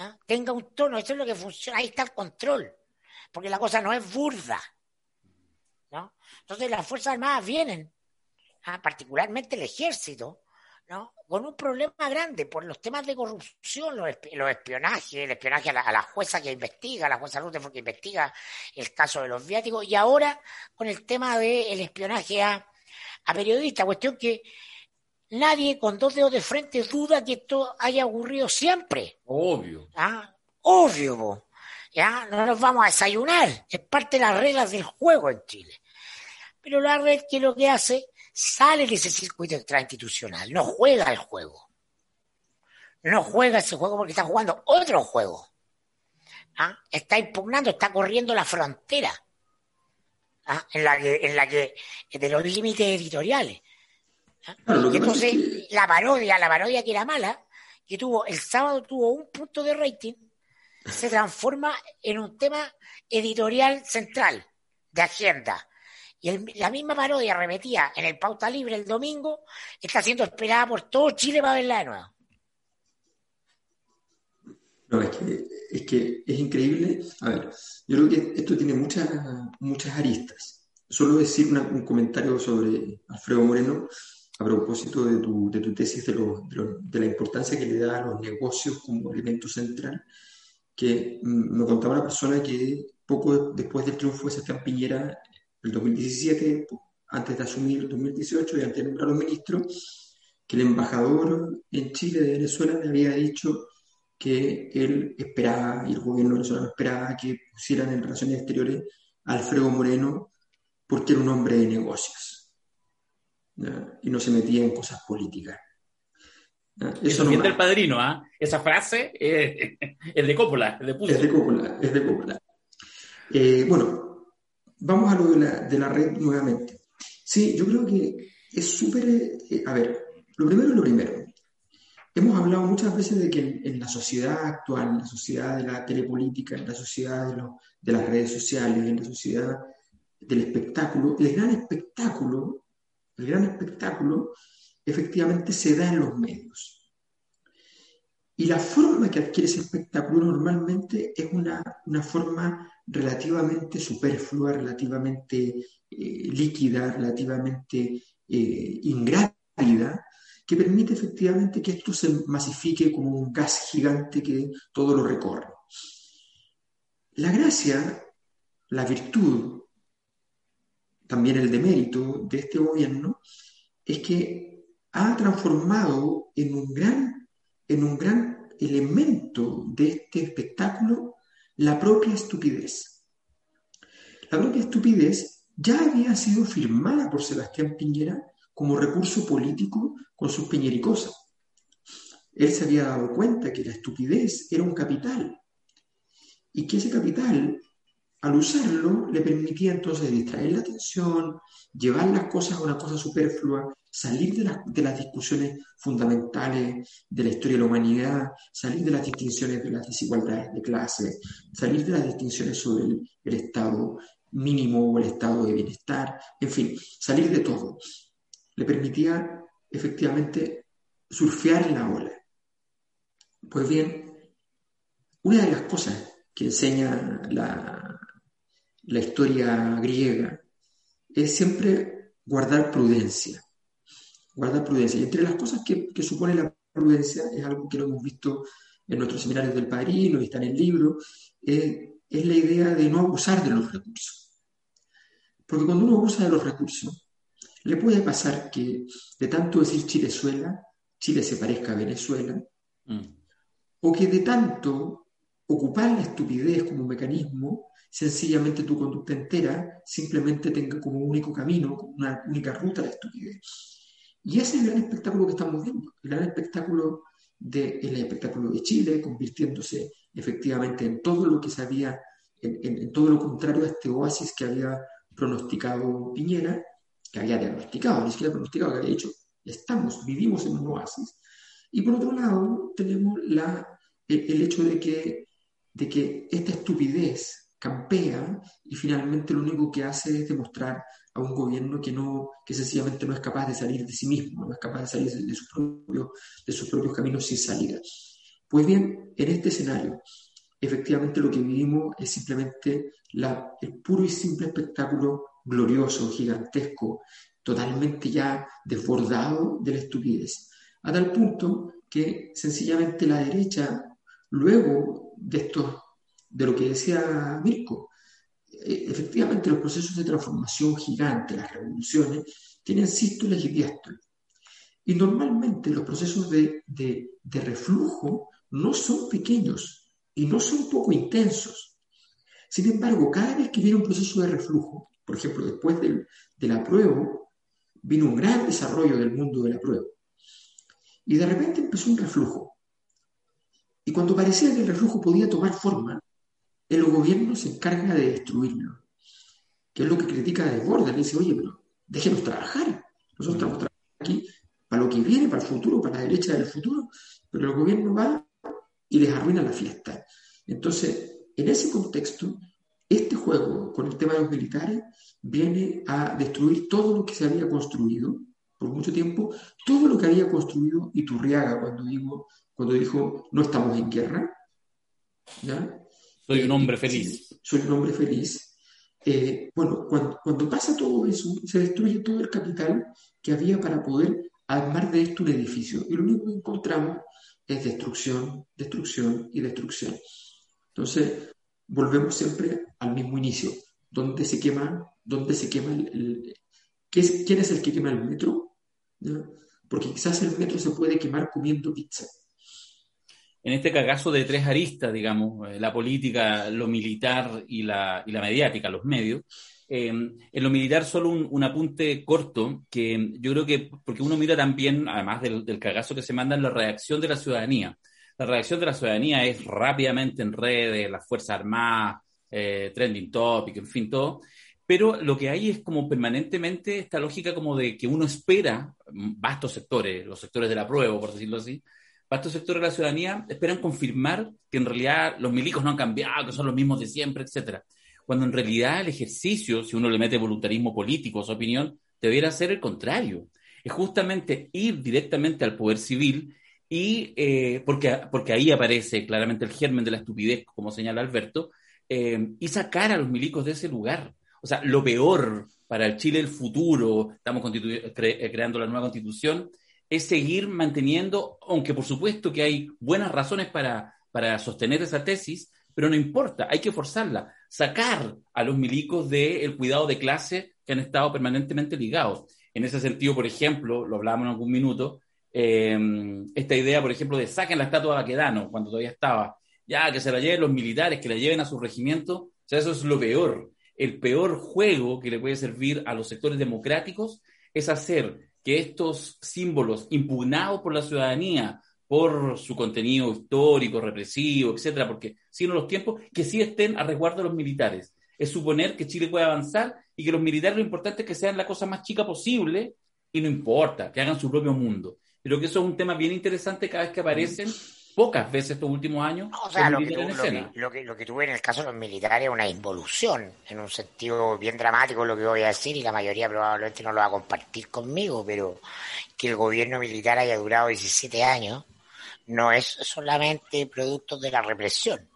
¿ah? tenga un tono, eso es lo que funciona, ahí está el control, porque la cosa no es burda. Entonces las Fuerzas Armadas vienen, ah, particularmente el ejército, ¿no? con un problema grande por los temas de corrupción, los, espionajes, el espionaje a la, jueza que investiga, la jueza Rutherford que investiga el caso de los viáticos, y ahora con el tema del espionaje a, periodistas, cuestión que nadie con dos dedos de frente duda que esto haya ocurrido siempre. Obvio. ¿Ah? Obvio, ¿ya? No nos vamos a desayunar, es parte de las reglas del juego en Chile. Pero la red que lo que hace, sale de ese circuito extrainstitucional, no juega el juego. No juega ese juego porque está jugando otro juego. ¿Ah? Está impugnando, está corriendo la frontera. ¿Ah? En la que, en la que, de los límites editoriales. ¿Ah? y entonces, la parodia, la parodia que era mala, que tuvo, el sábado tuvo un punto de rating, se transforma en un tema editorial central de agenda. Y la misma parodia repetía en el Pauta Libre el domingo, está siendo esperada por todo Chile para verla de nuevo. No, es que, es que es increíble. A ver, yo creo que esto tiene muchas, muchas aristas. Solo decir un comentario sobre Alfredo Moreno a propósito de tu, de tu tesis de, de, la importancia que le da a los negocios como elemento central, que mm, me contaba una persona que poco después del triunfo de Sebastián Piñera el 2017, antes de asumir el 2018 y antes de nombrar a los ministros, que el embajador en Chile de Venezuela le había dicho que él esperaba, y el gobierno venezolano esperaba que pusieran en relaciones exteriores a Alfredo Moreno porque era un hombre de negocios. y no se metía en cosas políticas. Eso, no del padrino, ¿ah? Esa frase es, de Coppola, es de Es de Coppola, es de Coppola. Eh, bueno, vamos a lo de la, de la, red nuevamente. Sí, yo creo que es súper... Eh, a ver, lo primero es lo primero. Hemos hablado muchas veces de que en, la sociedad actual, en la sociedad de la telepolítica, en la sociedad de, de las redes sociales, en la sociedad del espectáculo, el gran espectáculo, el gran espectáculo efectivamente se da en los medios. Y la forma que adquiere ese espectáculo normalmente es una, forma relativamente superflua, relativamente eh, líquida, relativamente eh, que permite efectivamente que esto se masifique como un gas gigante que todo lo recorre. La gracia, la virtud, también el demérito de este gobierno, es que ha transformado en un gran, en un gran elemento de este espectáculo la propia estupidez. La propia estupidez ya había sido firmada por Sebastián Piñera como recurso político con sus piñericosas. Él se había dado cuenta que la estupidez era un capital y que ese capital, al usarlo, le permitía entonces distraer la atención, llevar las cosas a una cosa superflua salir de, las discusiones fundamentales de la historia de la humanidad, salir de las distinciones de las desigualdades de clase, salir de las distinciones sobre el, estado mínimo o el estado de bienestar, en fin, salir de todo. Le permitía efectivamente surfear la ola. Pues bien, una de las cosas que enseña la, la historia griega es siempre guardar prudencia guardar prudencia. Y entre las cosas que, supone la prudencia, es algo que lo hemos visto en nuestros seminarios del Padrino y está en el libro, es la idea de no abusar de los recursos. Porque cuando uno abusa de los recursos, le puede pasar que de tanto decir Chilezuela, Chile se parezca a Venezuela, mm. o que de tanto ocupar la estupidez como mecanismo, sencillamente tu conducta entera simplemente tenga como único camino, como una única ruta la estupidez. Y ese es el gran espectáculo que estamos viendo, el gran espectáculo de, el espectáculo de Chile, convirtiéndose efectivamente en todo lo que se había, en, todo lo contrario a este oasis que había pronosticado Piñera, que había diagnosticado, ni siquiera pronosticado, que había dicho, estamos, vivimos en un oasis. Y por otro lado, tenemos la, el, hecho de que, de que esta estupidez campea y finalmente lo único que hace es demostrar a un gobierno que, no, que sencillamente no es capaz de salir de sí mismo, no es capaz de salir de, sus, propios, de sus propios caminos sin salida. Pues bien, en este escenario, efectivamente lo que vivimos es simplemente la, el puro y simple espectáculo glorioso, gigantesco, totalmente ya desbordado de la estupidez, a tal punto que sencillamente la derecha, luego de esto, de lo que decía Mirko, efectivamente los procesos de transformación gigante, las revoluciones, tienen sístoles y diástoles. Y normalmente los procesos de, de, reflujo no son pequeños y no son poco intensos. Sin embargo, cada vez que viene un proceso de reflujo, por ejemplo, después del, del apruebo, vino un gran desarrollo del mundo del apruebo. Y de repente empezó un reflujo. Y cuando parecía que el reflujo podía tomar forma, el gobierno se encarga de destruirlo. Que es lo que critica de. Le dice, oye, pero déjenos trabajar. Nosotros estamos trabajando aquí para lo que viene, para el futuro, para la derecha del futuro, pero el gobierno va y les arruina la fiesta. Entonces, en ese contexto, este juego con el tema de los militares viene a destruir todo lo que se había construido por mucho tiempo, todo lo que había construido Iturriaga cuando, digo, cuando dijo no estamos en guerra, ¿ya? Soy un hombre feliz. soy un hombre feliz. Eh, bueno, cuando, pasa todo eso, se destruye todo el capital que había para poder armar de esto un edificio. Y lo único que encontramos es destrucción, destrucción y destrucción. Entonces, volvemos siempre al mismo inicio. ¿Dónde se quema? ¿Dónde se quema el, ¿Quién es el que quema el metro? Porque quizás el metro se puede quemar comiendo pizza en este cagazo de tres aristas, digamos, eh, la política, lo militar y la, y la mediática, los medios, en lo militar, solo un, apunte corto, que yo creo que, porque uno mira también, además del, del cagazo que se manda, en la reacción de la ciudadanía. La reacción de la ciudadanía es rápidamente en redes, las Fuerzas Armadas, eh, trending topic, en fin, todo. Pero lo que hay es como permanentemente esta lógica como de que uno espera, vastos sectores, los sectores de la prueba, por decirlo así, vastos sectores de la ciudadanía esperan confirmar que en realidad los milicos no han cambiado, que son los mismos de siempre, etcétera cuando en realidad el ejercicio, si uno le mete voluntarismo político, su opinión, debería ser el contrario. Es justamente ir directamente al poder civil y eh, porque, porque ahí aparece claramente el germen de la estupidez, como señala Alberto, eh, y sacar a los milicos de ese lugar. O sea, lo peor para el Chile del futuro, estamos eh, creando la nueva constitución, es seguir manteniendo, aunque por supuesto que hay buenas razones para, para sostener esa tesis, pero no importa, hay que forzarla, sacar a los milicos del cuidado de clase que han estado permanentemente ligados. En ese sentido, por ejemplo, lo hablábamos en algún minuto, eh, esta idea, por ejemplo, de saquen la estatua de Baquedano, cuando todavía estaba, ya que se la lleven los militares, que la lleven a su regimiento, o sea, eso es lo peor. El peor juego que le puede servir a los sectores democráticos es hacer que estos símbolos impugnados por la ciudadanía, por su contenido histórico, represivo, etcétera, porque sino los tiempos, que sí estén a resguardo de los militares. Es suponer que Chile puede avanzar y que los militares lo importante es que sean la cosa más chica posible y no importa, que hagan su propio mundo. Pero que eso es un tema bien interesante cada vez que aparecen, pocas veces estos últimos años. o sea, lo que, lo, que, tuve en el caso de los militares es una involución, en un sentido bien dramático lo que voy a decir, y la mayoría probablemente no lo va a compartir conmigo, pero que el gobierno militar haya durado 17 años no es solamente producto de la represión.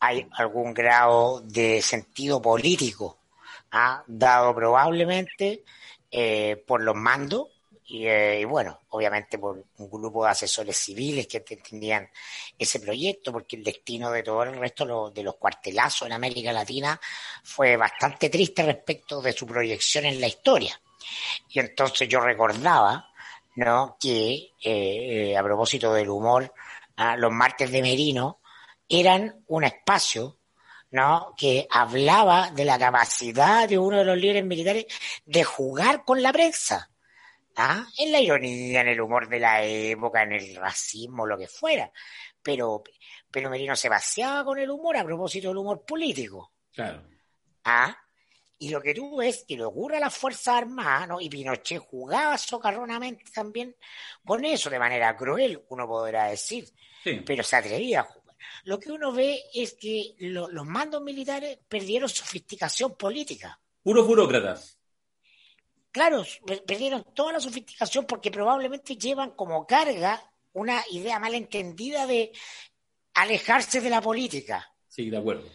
Hay algún grado de sentido político, ¿ah? dado probablemente eh, por los mandos eh, y, bueno, obviamente por un grupo de asesores civiles que entendían ese proyecto, porque el destino de todo el resto de los cuartelazos en América Latina fue bastante triste respecto de su proyección en la historia. Y entonces yo recordaba ¿no? que eh, eh, a propósito del humor, ah, los martes de Merino eran un espacio ¿no? que hablaba de la capacidad de uno de los líderes militares de jugar con la prensa. ¿Ah? En la ironía, en el humor de la época, en el racismo, lo que fuera. Pero, pero Merino se vaciaba con el humor a propósito del humor político. Claro. ¿Ah? Y lo que tú ves que le ocurre a las Fuerzas Armadas, ¿no? y Pinochet jugaba socarronamente también con eso, de manera cruel, uno podrá decir, pero se atrevía a jugar. Lo que uno ve es que los mandos militares perdieron sofisticación política. Puros burócratas. Claro, perdieron toda la sofisticación porque probablemente llevan como carga una idea mal entendida de alejarse de la política. Sí, de acuerdo.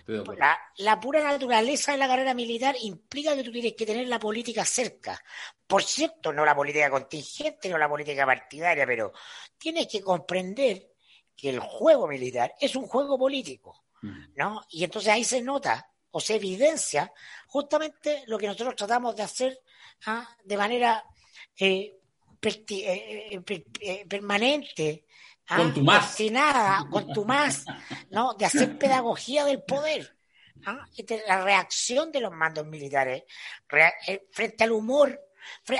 La, pura naturaleza de la carrera militar implica que tú tienes que tener la política cerca. Por cierto, no la política contingente, no la política partidaria, pero tienes que comprender que el juego militar es un juego político. ¿no? Y entonces ahí se nota o se evidencia justamente lo que nosotros tratamos de hacer ¿ah? de manera eh, eh, eh, permanente Ah, con tu más. nada, con tu más, ¿no? De hacer pedagogía del poder. ¿ah? La reacción de los mandos militares frente al humor,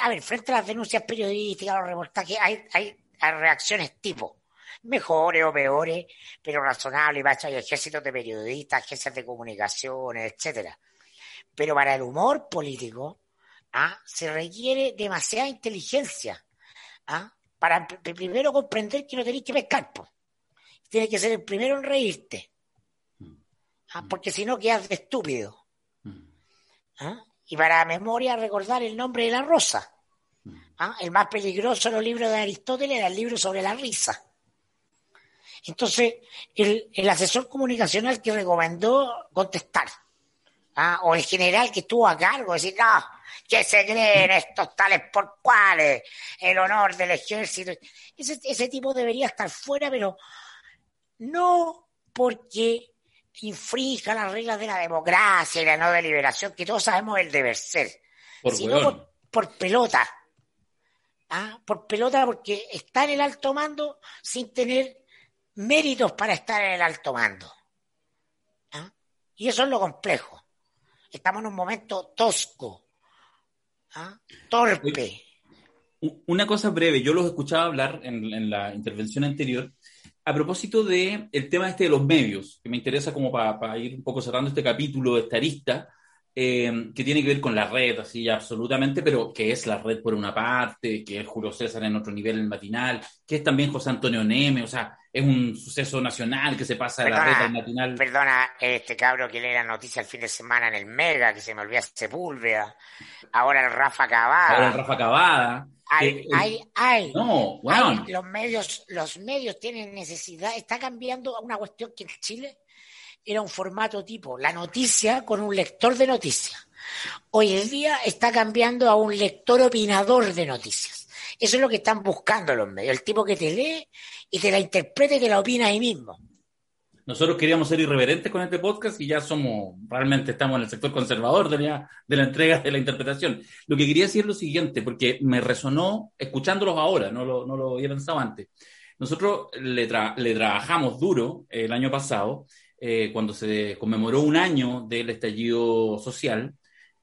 a ver, frente a las denuncias periodísticas, los reportajes, hay, hay, reacciones tipo mejores o peores, pero razonables, hay ejércitos de periodistas, agencias de comunicaciones, etcétera. Pero para el humor político, ¿ah? se requiere demasiada inteligencia. ¿ah? para primero comprender que no tenéis que pescar. Tienes que ser el primero en reírte. ¿ah? Porque si no quedas de estúpido. ¿Ah? Y para memoria recordar el nombre de la rosa. ¿ah? El más peligroso de los libros de Aristóteles era el libro sobre la risa. Entonces, el, el asesor comunicacional que recomendó contestar, o el general que estuvo a cargo, decir, no, que se creen estos tales por cuales, el honor del ejército. Ese, ese tipo debería estar fuera, pero no porque infrinja las reglas de la democracia y la no deliberación, que todos sabemos el deber ser, sino por, pelota. ¿Ah? Por pelota porque está en el alto mando sin tener méritos para estar en el alto mando. ¿Ah? Y eso es lo complejo. Estamos en un momento tosco, ¿ah? torpe. Una cosa breve, yo los escuchaba hablar en, la intervención anterior a propósito del el tema este de los medios, que me interesa como para ir un poco cerrando este capítulo de estarista, eh, que tiene que ver con la red, así absolutamente, pero que es la red por una parte, que es Julio César en otro nivel, el matinal, que es también José Antonio Neme, o sea, es un suceso nacional que se pasa de la red al matinal. Perdona, este cabro que lee la noticia el fin de semana en el Mega, que se me olvida Sepúlveda, ahora el Rafa Cavada. Ahora el Rafa Cavada. Hay, hay, hay, no, los medios, los medios tienen necesidad, está cambiando una cuestión que en Chile era un formato tipo la noticia con un lector de noticias. Hoy en día está cambiando a un lector opinador de noticias. Eso es lo que están buscando los medios, el tipo que te lee y te la interpreta y te la opina ahí mismo. Nosotros queríamos ser irreverentes con este podcast y ya somos, realmente estamos en el sector conservador de la, de la entrega de la interpretación. Lo que quería decir es lo siguiente, porque me resonó escuchándolos ahora, no lo, no lo había pensado antes. Nosotros le, le trabajamos duro el año pasado eh, cuando se conmemoró un año del estallido social,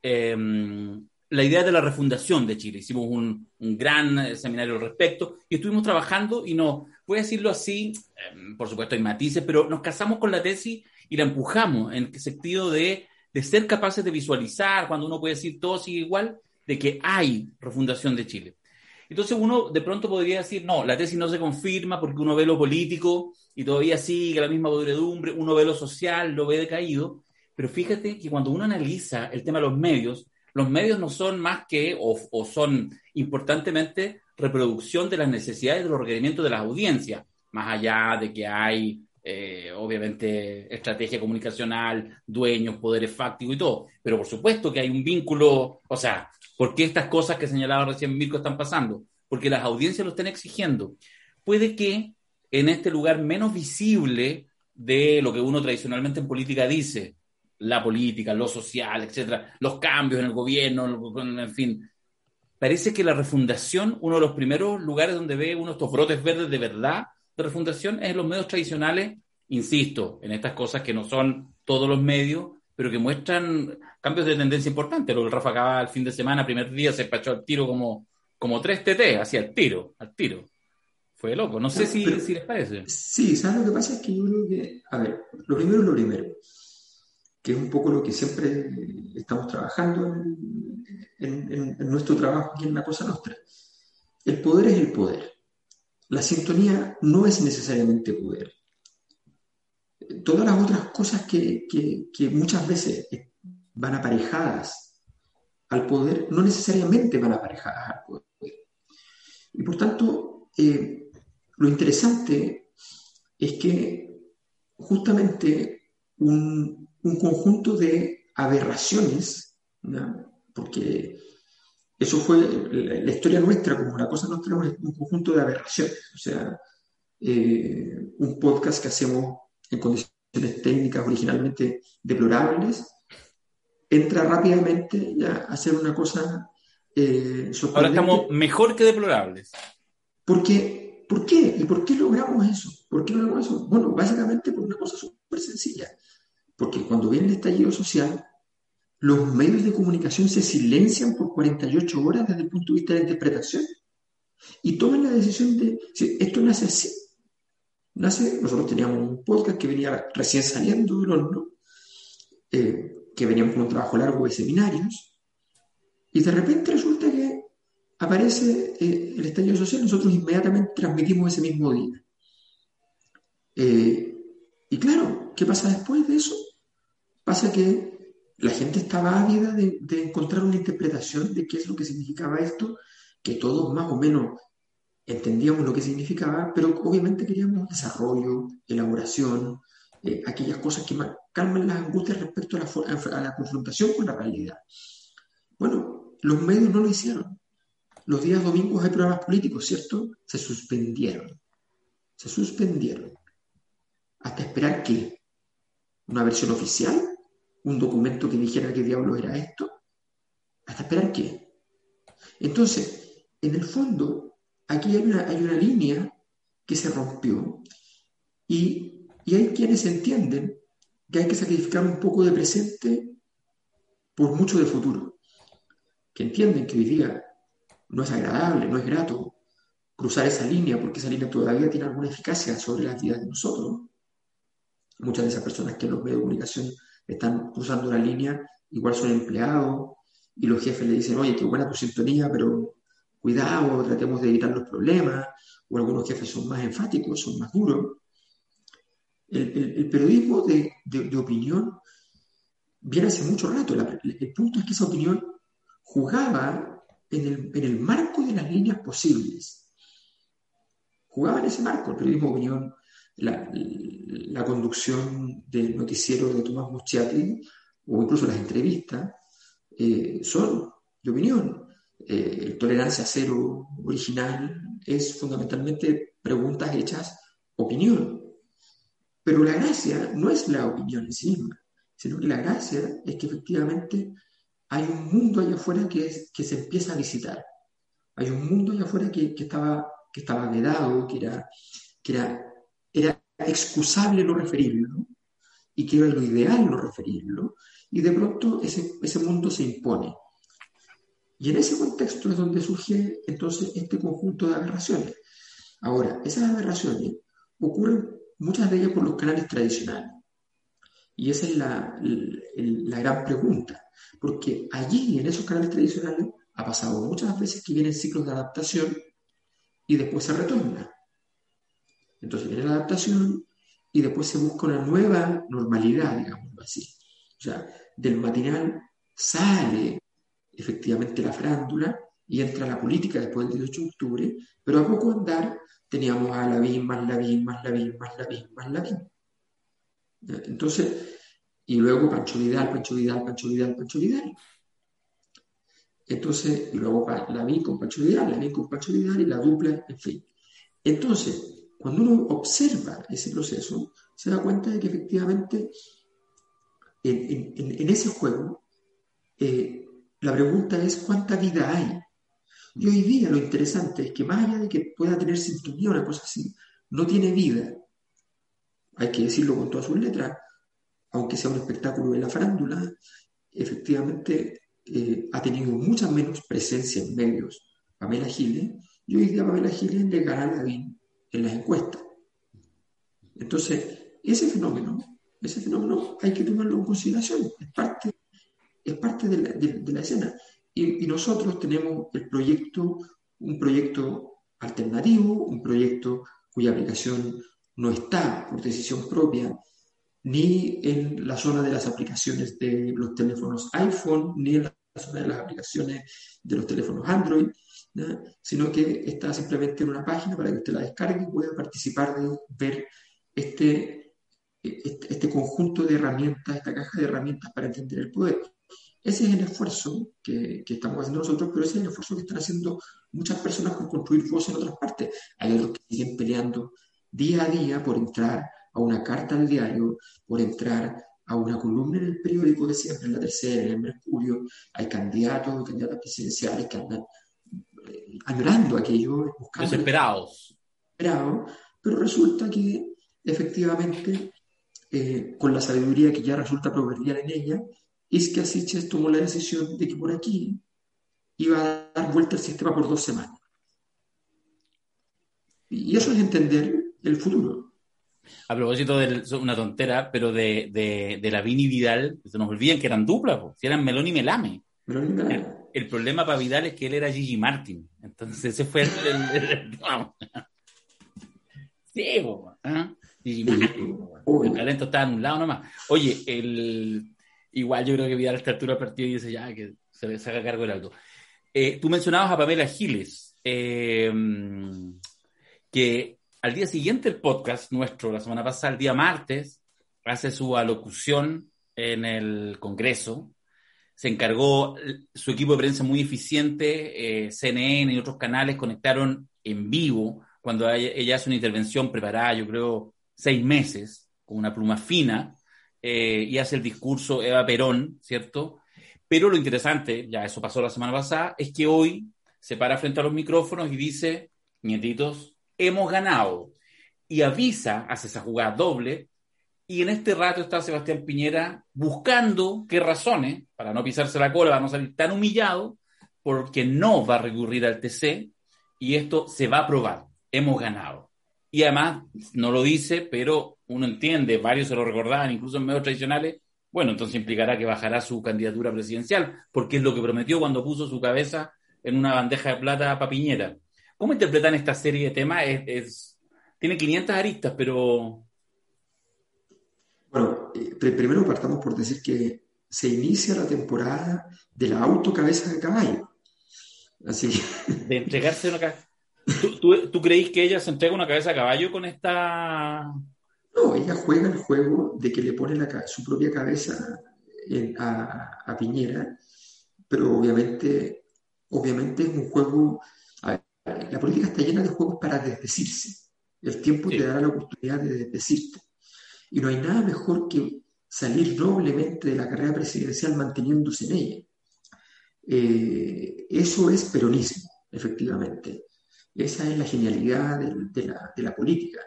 em, la idea de la refundación de Chile. Hicimos un, gran eh, seminario al respecto y estuvimos trabajando y no, voy a decirlo así, em, por supuesto hay matices, pero nos casamos con la tesis y la empujamos en el sentido de, de ser capaces de visualizar, cuando uno puede decir todo sigue igual, de que hay refundación de Chile. Entonces uno de pronto podría decir, no, la tesis no se confirma porque uno ve lo político y todavía sigue la misma podredumbre, uno ve lo social, lo ve decaído, pero fíjate que cuando uno analiza el tema de los medios, los medios no son más que, o, son importantemente, reproducción de las necesidades de los requerimientos de las audiencias, más allá de que hay, eh, obviamente, estrategia comunicacional, dueños, poderes fácticos y todo, pero por supuesto que hay un vínculo, o sea, ¿Por qué estas cosas que señalaba recién Mirko están pasando? Porque las audiencias lo están exigiendo. Puede que en este lugar menos visible de lo que uno tradicionalmente en política dice, la política, lo social, etcétera, los cambios en el gobierno, en fin, parece que la refundación, uno de los primeros lugares donde ve uno estos brotes verdes de verdad de refundación es en los medios tradicionales, insisto, en estas cosas que no son todos los medios, pero que muestran cambios de tendencia importantes. Lo que Rafa acaba el fin de semana, primer día, se pachó al tiro como, como 3 TT, así al tiro, al tiro. Fue loco, no sé si, si, les parece. Sí, ¿sabes lo que pasa? Es que yo creo que, a ver, lo primero es lo primero, que es un poco lo que siempre estamos trabajando en, en nuestro trabajo aquí en La Cosa Nostra. El poder es el poder. La sintonía no es necesariamente poder todas las otras cosas que, muchas veces van aparejadas al poder, no necesariamente van aparejadas al poder. Y por tanto, eh, lo interesante es que justamente un, conjunto de aberraciones, porque eso fue la, historia nuestra, como la cosa nuestra, un conjunto de aberraciones, o sea, eh, un podcast que hacemos en condiciones técnicas originalmente deplorables, entra rápidamente ya a hacer una cosa eh, Ahora estamos mejor que deplorables. Porque, ¿Por qué? ¿Y por qué logramos eso? ¿Por qué logramos eso? Bueno, básicamente por una cosa súper sencilla. Porque cuando viene el estallido social, los medios de comunicación se silencian por 48 horas desde el punto de vista de la interpretación y toman la decisión de, esto nace así, nace, nosotros teníamos un podcast que venía recién saliendo del horno, eh, que veníamos con un trabajo largo de seminarios, y de repente resulta que aparece eh, el estallido social, nosotros inmediatamente transmitimos ese mismo día. Eh, y claro, ¿qué pasa después de eso? Pasa que la gente estaba ávida de, de encontrar una interpretación de qué es lo que significaba esto, que todos más o menos entendíamos lo que significaba, pero obviamente queríamos desarrollo, elaboración, eh, aquellas cosas que calmen las angustias respecto a la, confrontación con la realidad. Bueno, los medios no lo hicieron. Los días domingos hay programas políticos, ¿cierto? Se suspendieron. Se suspendieron. Hasta esperar que una versión oficial, un documento que dijera qué diablo era esto. Hasta esperar qué. Entonces, en el fondo, aquí hay una, hay una línea que se rompió y, hay quienes entienden que hay que sacrificar un poco de presente por mucho de futuro, que entienden que hoy día no es agradable, no es grato cruzar esa línea, porque esa línea todavía tiene alguna eficacia sobre las vidas de nosotros. Muchas de esas personas que en los medios de comunicación están cruzando la línea, igual son empleados, y los jefes le dicen, oye, qué buena tu sintonía, pero cuidado, tratemos de evitar los problemas, o algunos jefes son más enfáticos, son más duros. El, periodismo de, opinión viene hace mucho rato. el punto es que esa opinión jugaba en el, marco de las líneas posibles jugaba en ese marco, el periodismo de opinión, la, conducción del noticiero de Tomás Mucciati o incluso las entrevistas eh, son de opinión. Eh, tolerancia cero original es fundamentalmente preguntas hechas opinión. Pero la gracia no es la opinión en sí misma, sino que la gracia es que efectivamente hay un mundo allá afuera que, es, que se empieza a visitar. Hay un mundo allá afuera que, que estaba que estaba vedado, que era, que era, era excusable no referirlo y que era lo ideal no referirlo, y de pronto ese, ese mundo se impone. Y en ese contexto es donde surge entonces este conjunto de aberraciones. Ahora, esas aberraciones ocurren muchas de ellas por los canales tradicionales. Y esa es la, la, gran pregunta, porque allí, en esos canales tradicionales, ha pasado muchas veces que vienen ciclos de adaptación y después se retorna. Entonces viene la adaptación y después se busca una nueva normalidad, digámoslo así. O sea, del matinal sale efectivamente la frándula y entra la política después del 18 de octubre, pero a poco andar teníamos a Lavín, más Lavín, más Lavín, más Lavín, más Lavín. Entonces, y luego Pancho Vidal, Pancho Vidal, Pancho Vidal, Pancho Vidal. Entonces, y luego la vi con Pacho Vidal, la vi con Pacho Vidal y la dupla, en fin. Entonces, cuando uno observa ese proceso, se da cuenta de que efectivamente en, ese juego eh, la pregunta es cuánta vida hay. Y hoy día lo interesante es que más allá de que pueda tener sintonía o una cosa así, no tiene vida. Hay que decirlo con todas sus letras, aunque sea un espectáculo de la farándula, efectivamente eh, ha tenido mucha menos presencia en medios Pamela Giles, y hoy día Pamela Giles le gana a Lavín en las encuestas. Entonces, ese fenómeno, ese fenómeno hay que tomarlo en consideración, es parte, es parte de, la, escena. Y, nosotros tenemos el proyecto, un proyecto alternativo, un proyecto cuya aplicación no está por decisión propia ni en la zona de las aplicaciones de los teléfonos iPhone, ni en la de las aplicaciones de los teléfonos Android, sino que está simplemente en una página para que usted la descargue y pueda participar de ver este, este, este, conjunto de herramientas, esta caja de herramientas para entender el poder. Ese es el esfuerzo que, que, estamos haciendo nosotros, pero ese es el esfuerzo que están haciendo muchas personas por construir voz en otras partes. Hay otros que siguen peleando día a día por entrar a una carta al diario, por entrar a una columna en el periódico de siempre, en la tercera, en el Mercurio, hay candidatos, candidatas presidenciales que andan eh, añorando aquello, buscando. Desesperados. Desesperados, pero resulta que efectivamente, eh, con la sabiduría que ya resulta proverbial en ella, es que Asiches tomó la decisión de que por aquí iba a dar vuelta el sistema por dos semanas. Y eso es entender el futuro. A propósito de una tontera, pero de, de, la Vini Vidal, se nos olvidan que eran duplas, si eran Melón y Melame. El, problema para Vidal es que él era Gigi Martin. Entonces ese fue el. sí, ¿ah? Gigi Martin. El talento estaba en un lado nomás. Oye, el, igual yo creo que Vidal a esta altura del partido dice ya que se, se haga cargo del alto. Eh, tú mencionabas a Pamela Giles, eh, que al día siguiente el podcast nuestro, la semana pasada, el día martes, hace su alocución en el Congreso. Se encargó su equipo de prensa muy eficiente, eh, CNN y otros canales conectaron en vivo cuando ella hace una intervención preparada, yo creo, seis meses, con una pluma fina, eh, y hace el discurso Eva Perón, ¿cierto? Pero lo interesante, ya eso pasó la semana pasada, es que hoy se para frente a los micrófonos y dice, nietitos, hemos ganado. Y avisa, hace esa jugada doble, Y en este rato está Sebastián Piñera buscando qué razones, para no pisarse la cola, para no salir tan humillado, porque no va a recurrir al TC y esto se va a aprobar. Hemos ganado. Y además, no lo dice, pero uno entiende, varios se lo recordaban, incluso en medios tradicionales, bueno, entonces implicará que bajará su candidatura presidencial, porque es lo que prometió cuando puso su cabeza en una bandeja de plata para Piñera. ¿Cómo interpretan esta serie de temas? Es, tiene 500 aristas, pero bueno, eh, primero partamos por decir que se inicia la temporada de la autocabeza de caballo. Así De entregarse una cabeza. ¿Tú, tú, creís que ella se entrega una cabeza de caballo con esta.? No, ella juega el juego de que le pone su propia cabeza a, Piñera, pero obviamente, obviamente es un juego. la política está llena de juegos para desdecirse. El tiempo te dará la oportunidad de desdecirte. Y no hay nada mejor que salir noblemente de la carrera presidencial manteniéndose en ella. Eh, eso es peronismo, efectivamente. Esa es la genialidad de, la, política.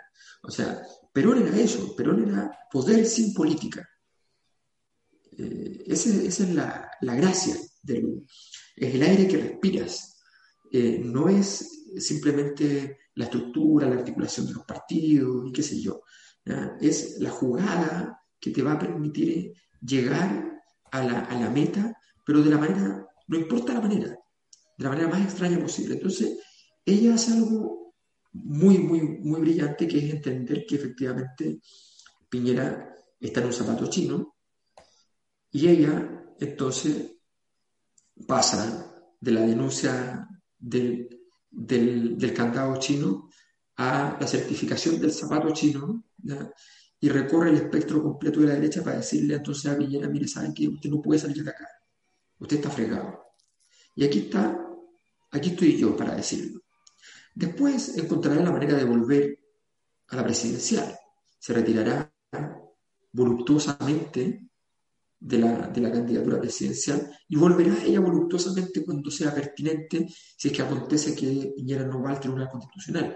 O sea, Perón era eso, Perón era poder sin política. Eh, esa, es la, gracia, del, es el aire que respiras. Eh, no es simplemente la estructura, la articulación de los partidos y qué sé yo es la jugada que te va a permitir llegar a la, meta, pero de la manera, no importa la manera, de la manera más extraña posible. Entonces, ella hace algo muy, muy, muy brillante, que es entender que efectivamente Piñera está en un zapato chino, y ella entonces pasa de la denuncia del, del, candado chino a la certificación del zapato chino y recorre el espectro completo de la derecha para decirle entonces a Piñera, mire, saben que usted no puede salir de acá, usted está fregado. Y aquí está, aquí estoy yo para decirlo. Después encontrará la manera de volver a la presidencial. Se retirará voluptuosamente de la, de la, candidatura presidencial y volverá ella voluptuosamente cuando sea pertinente si es que acontece que Piñera no va al Tribunal Constitucional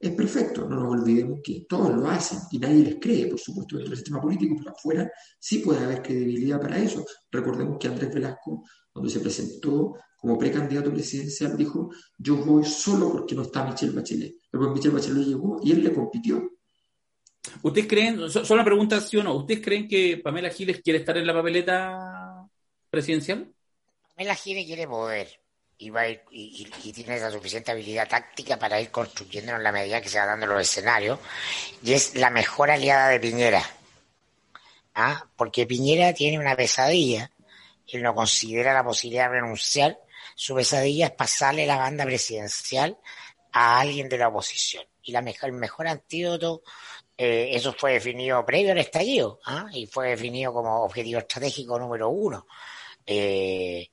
es perfecto, no nos olvidemos que todos lo hacen y nadie les cree, por supuesto, dentro del sistema político, pero afuera sí puede haber credibilidad para eso. Recordemos que Andrés Velasco, cuando se presentó como precandidato presidencial, dijo, yo voy solo porque no está Michelle Bachelet. Luego Michelle Bachelet llegó y él le compitió. ¿Ustedes creen, solo una pregunta sí o no, ¿ustedes creen que Pamela Giles quiere estar en la papeleta presidencial? Pamela Giles quiere poder y, y, tiene esa suficiente habilidad táctica para ir construyendo en la medida que se va dando los escenarios, y es la mejor aliada de Piñera. ¿Ah? Porque Piñera tiene una pesadilla, él no considera la posibilidad de renunciar, su pesadilla es pasarle la banda presidencial a alguien de la oposición. Y la mejor, el mejor antídoto, eh, eso fue definido previo al estallido, ¿ah? y fue definido como objetivo estratégico número uno. Eh,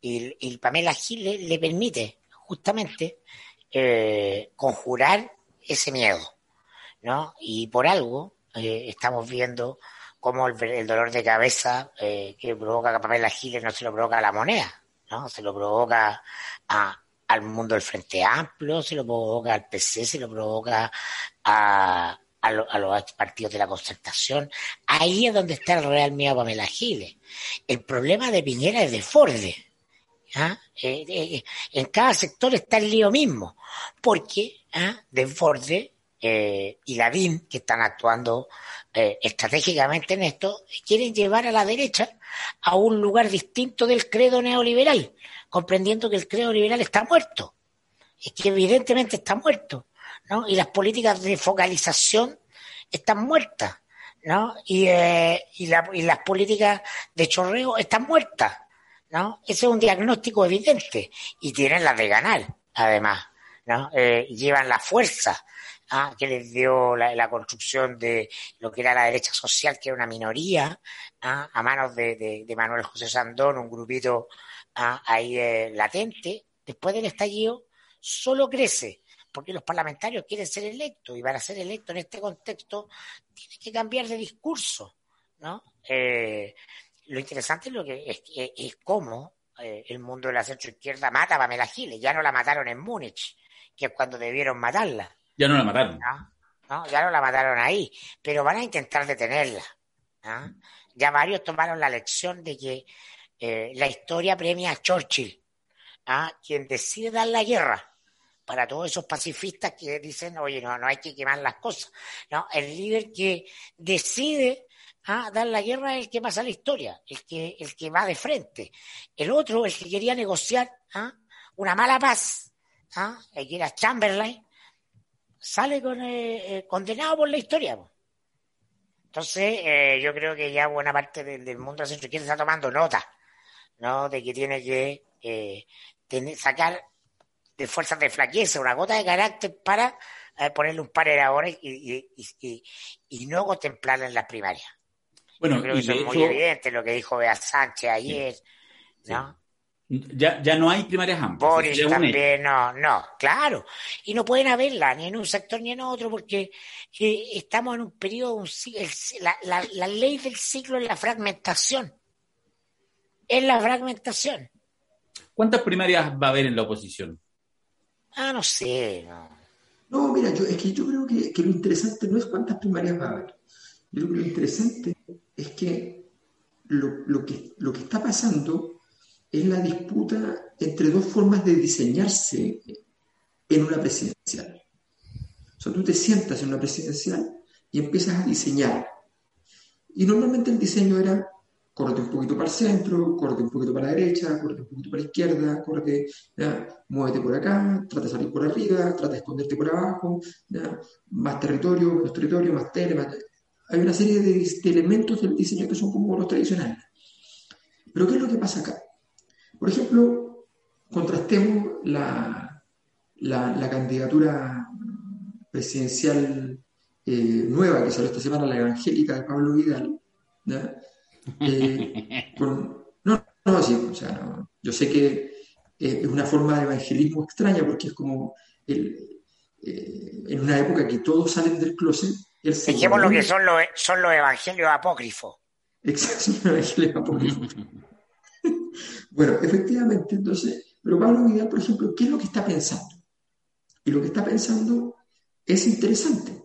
y, Pamela Gil le, permite justamente eh, conjurar ese miedo, ¿no? Y por algo eh, estamos viendo cómo el, dolor de cabeza eh, que provoca Pamela Giles no se lo provoca a la moneda, ¿no? Se lo provoca al mundo del Frente Amplio, se lo provoca al PC, se lo provoca a, a, los partidos de la concertación. Ahí es donde está el real miedo a Pamela Giles. El problema de Piñera es de Forde. ¿Ah? Eh, eh, en cada sector está el lío mismo, porque ¿ah? Desborde eh, y Lavín, que están actuando estratégicamente en esto, quieren llevar a la derecha a un lugar distinto del credo neoliberal, comprendiendo que el credo liberal está muerto, es que evidentemente está muerto, ¿no? Y las políticas de focalización están muertas, ¿no? Y, y las políticas de chorreo están muertas. ¿No? Ese es un diagnóstico evidente y tienen la de ganar, además. Eh, llevan la fuerza ¿ah? que les dio la, construcción de lo que era la derecha social, que era una minoría, ¿ah? a manos de, Manuel José Sandón, un grupito ¿ah? ahí eh, latente. Después del estallido, solo crece, porque los parlamentarios quieren ser electos y para ser electos en este contexto tienen que cambiar de discurso, ¿no? Eh, lo interesante es, lo que, es, cómo eh, el mundo de la centro izquierda mata a Pamela Giles. Ya no la mataron en Múnich, que es cuando debieron matarla. Ya no la mataron. ¿no? Ya no la mataron ahí, pero van a intentar detenerla. Ya varios tomaron la lección de que eh, la historia premia a Churchill, quien decide dar la guerra para todos esos pacifistas que dicen, oye, no, no hay que quemar las cosas. No, el líder que decide ¿ah? dar la guerra es el que pasa la historia, el que, el que va de frente. El otro, el que quería negociar ¿ah? una mala paz, ¿ah? el que era Chamberlain, sale con, eh, eh, condenado por la historia. Entonces, eh, yo creo que ya buena parte del, mundo centro izquierda está tomando nota, ¿no? De que tiene que tener, sacar de fuerzas de flaqueza, una gota de carácter para ponerle un par de ahora y, y, no contemplarla en las primarias. Bueno, creo que eso es muy evidente lo que dijo Bea Sánchez ayer, ¿no? Ya, ya no hay primarias amplias. Boris también, no, no, claro. Y no pueden haberla ni en un sector ni en otro porque eh, estamos en un periodo, un, la, la, la, ley del ciclo es la fragmentación. Es la fragmentación. ¿Cuántas primarias va a haber en la oposición? Ah, no sé. No, no mira, yo, es que yo creo que, que, lo interesante no es cuántas primarias va a haber. Yo creo que lo interesante es que lo, lo que, lo que está pasando es la disputa entre dos formas de diseñarse en una presidencial. O sea, tú te sientas en una presidencial y empiezas a diseñar. Y normalmente el diseño era corte un poquito para el centro, corte un poquito para la derecha, corte un poquito para la izquierda, corte, muévete por acá, trata de salir por arriba, trata de esconderte por abajo, más territorio, menos territorio, más tele, más... Hay una serie de, de elementos del diseño que son como los tradicionales. Pero ¿qué es lo que pasa acá? Por ejemplo, contrastemos la, la, candidatura presidencial eh, nueva que salió esta semana, la evangélica de Pablo Vidal, eh, no, no, sí, o sea, yo sé que eh, es una forma de evangelismo extraña porque es como en una época que todos salen del closet. Dijimos lo que son los, son los evangelios apócrifos. Exacto, son los evangelios apócrifos. Bueno, efectivamente, entonces, pero Pablo Vidal, por ejemplo, ¿qué es lo que está pensando? Y lo que está pensando es interesante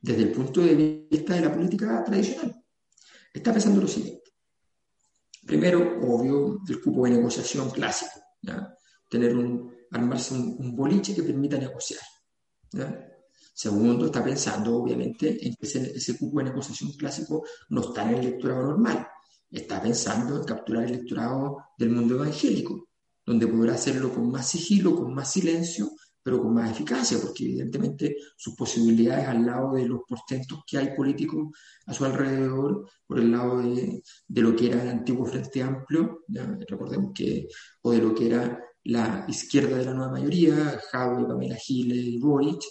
desde el punto de vista de la política tradicional. Está pensando lo siguiente. Primero, obvio, el cupo de negociación clásico, tener un, armarse un, boliche que permita negociar. Segundo, está pensando, obviamente, en que ese, ese, cupo de negociación clásico no está en el electorado normal, está pensando en capturar el electorado del mundo evangélico, donde podrá hacerlo con más sigilo, con más silencio, pero con más eficacia, porque evidentemente sus posibilidades al lado de los portentos que hay políticos a su alrededor, por el lado de, lo que era el antiguo Frente Amplio, recordemos que, o de lo que era la izquierda de la nueva mayoría, Jaume, Pamela Giles y Boric,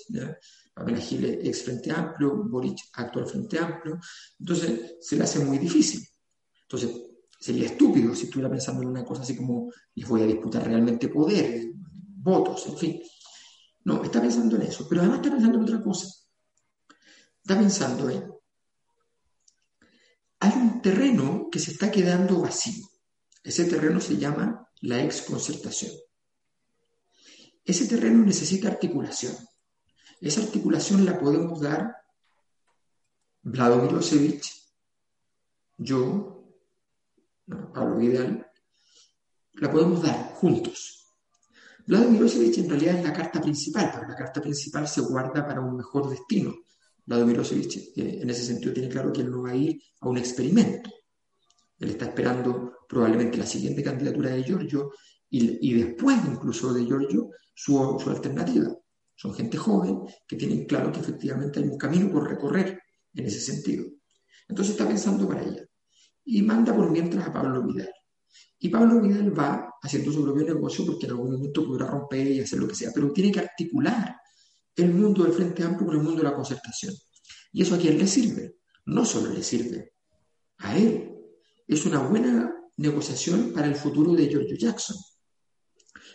Pamela Giles ex Frente Amplio, Boric actual Frente Amplio, entonces se le hace muy difícil. Entonces, sería estúpido si estuviera pensando en una cosa así como les voy a disputar realmente poder, votos, en fin. No, está pensando en eso, pero además está pensando en otra cosa. Está pensando en, hay un terreno que se está quedando vacío. Ese terreno se llama la exconcertación. Ese terreno necesita articulación. Esa articulación la podemos dar Vladimir yo, Pablo Vidal, la podemos dar juntos. Milosevic en realidad es la carta principal, pero la carta principal se guarda para un mejor destino. Milosevic eh, en ese sentido tiene claro que él no va a ir a un experimento. Él está esperando probablemente la siguiente candidatura de Giorgio y, después incluso de Giorgio su, su alternativa. Son gente joven que tienen claro que efectivamente hay un camino por recorrer en ese sentido. Entonces está pensando para ella y manda por mientras a Pablo Vidal. Y Pablo Vidal va haciendo su propio negocio porque en algún momento podrá romper y hacer lo que sea, pero tiene que articular el mundo del Frente Amplio con el mundo de la concertación. ¿Y eso a quién le sirve? No solo le sirve a él, es una buena negociación para el futuro de Giorgio Jackson.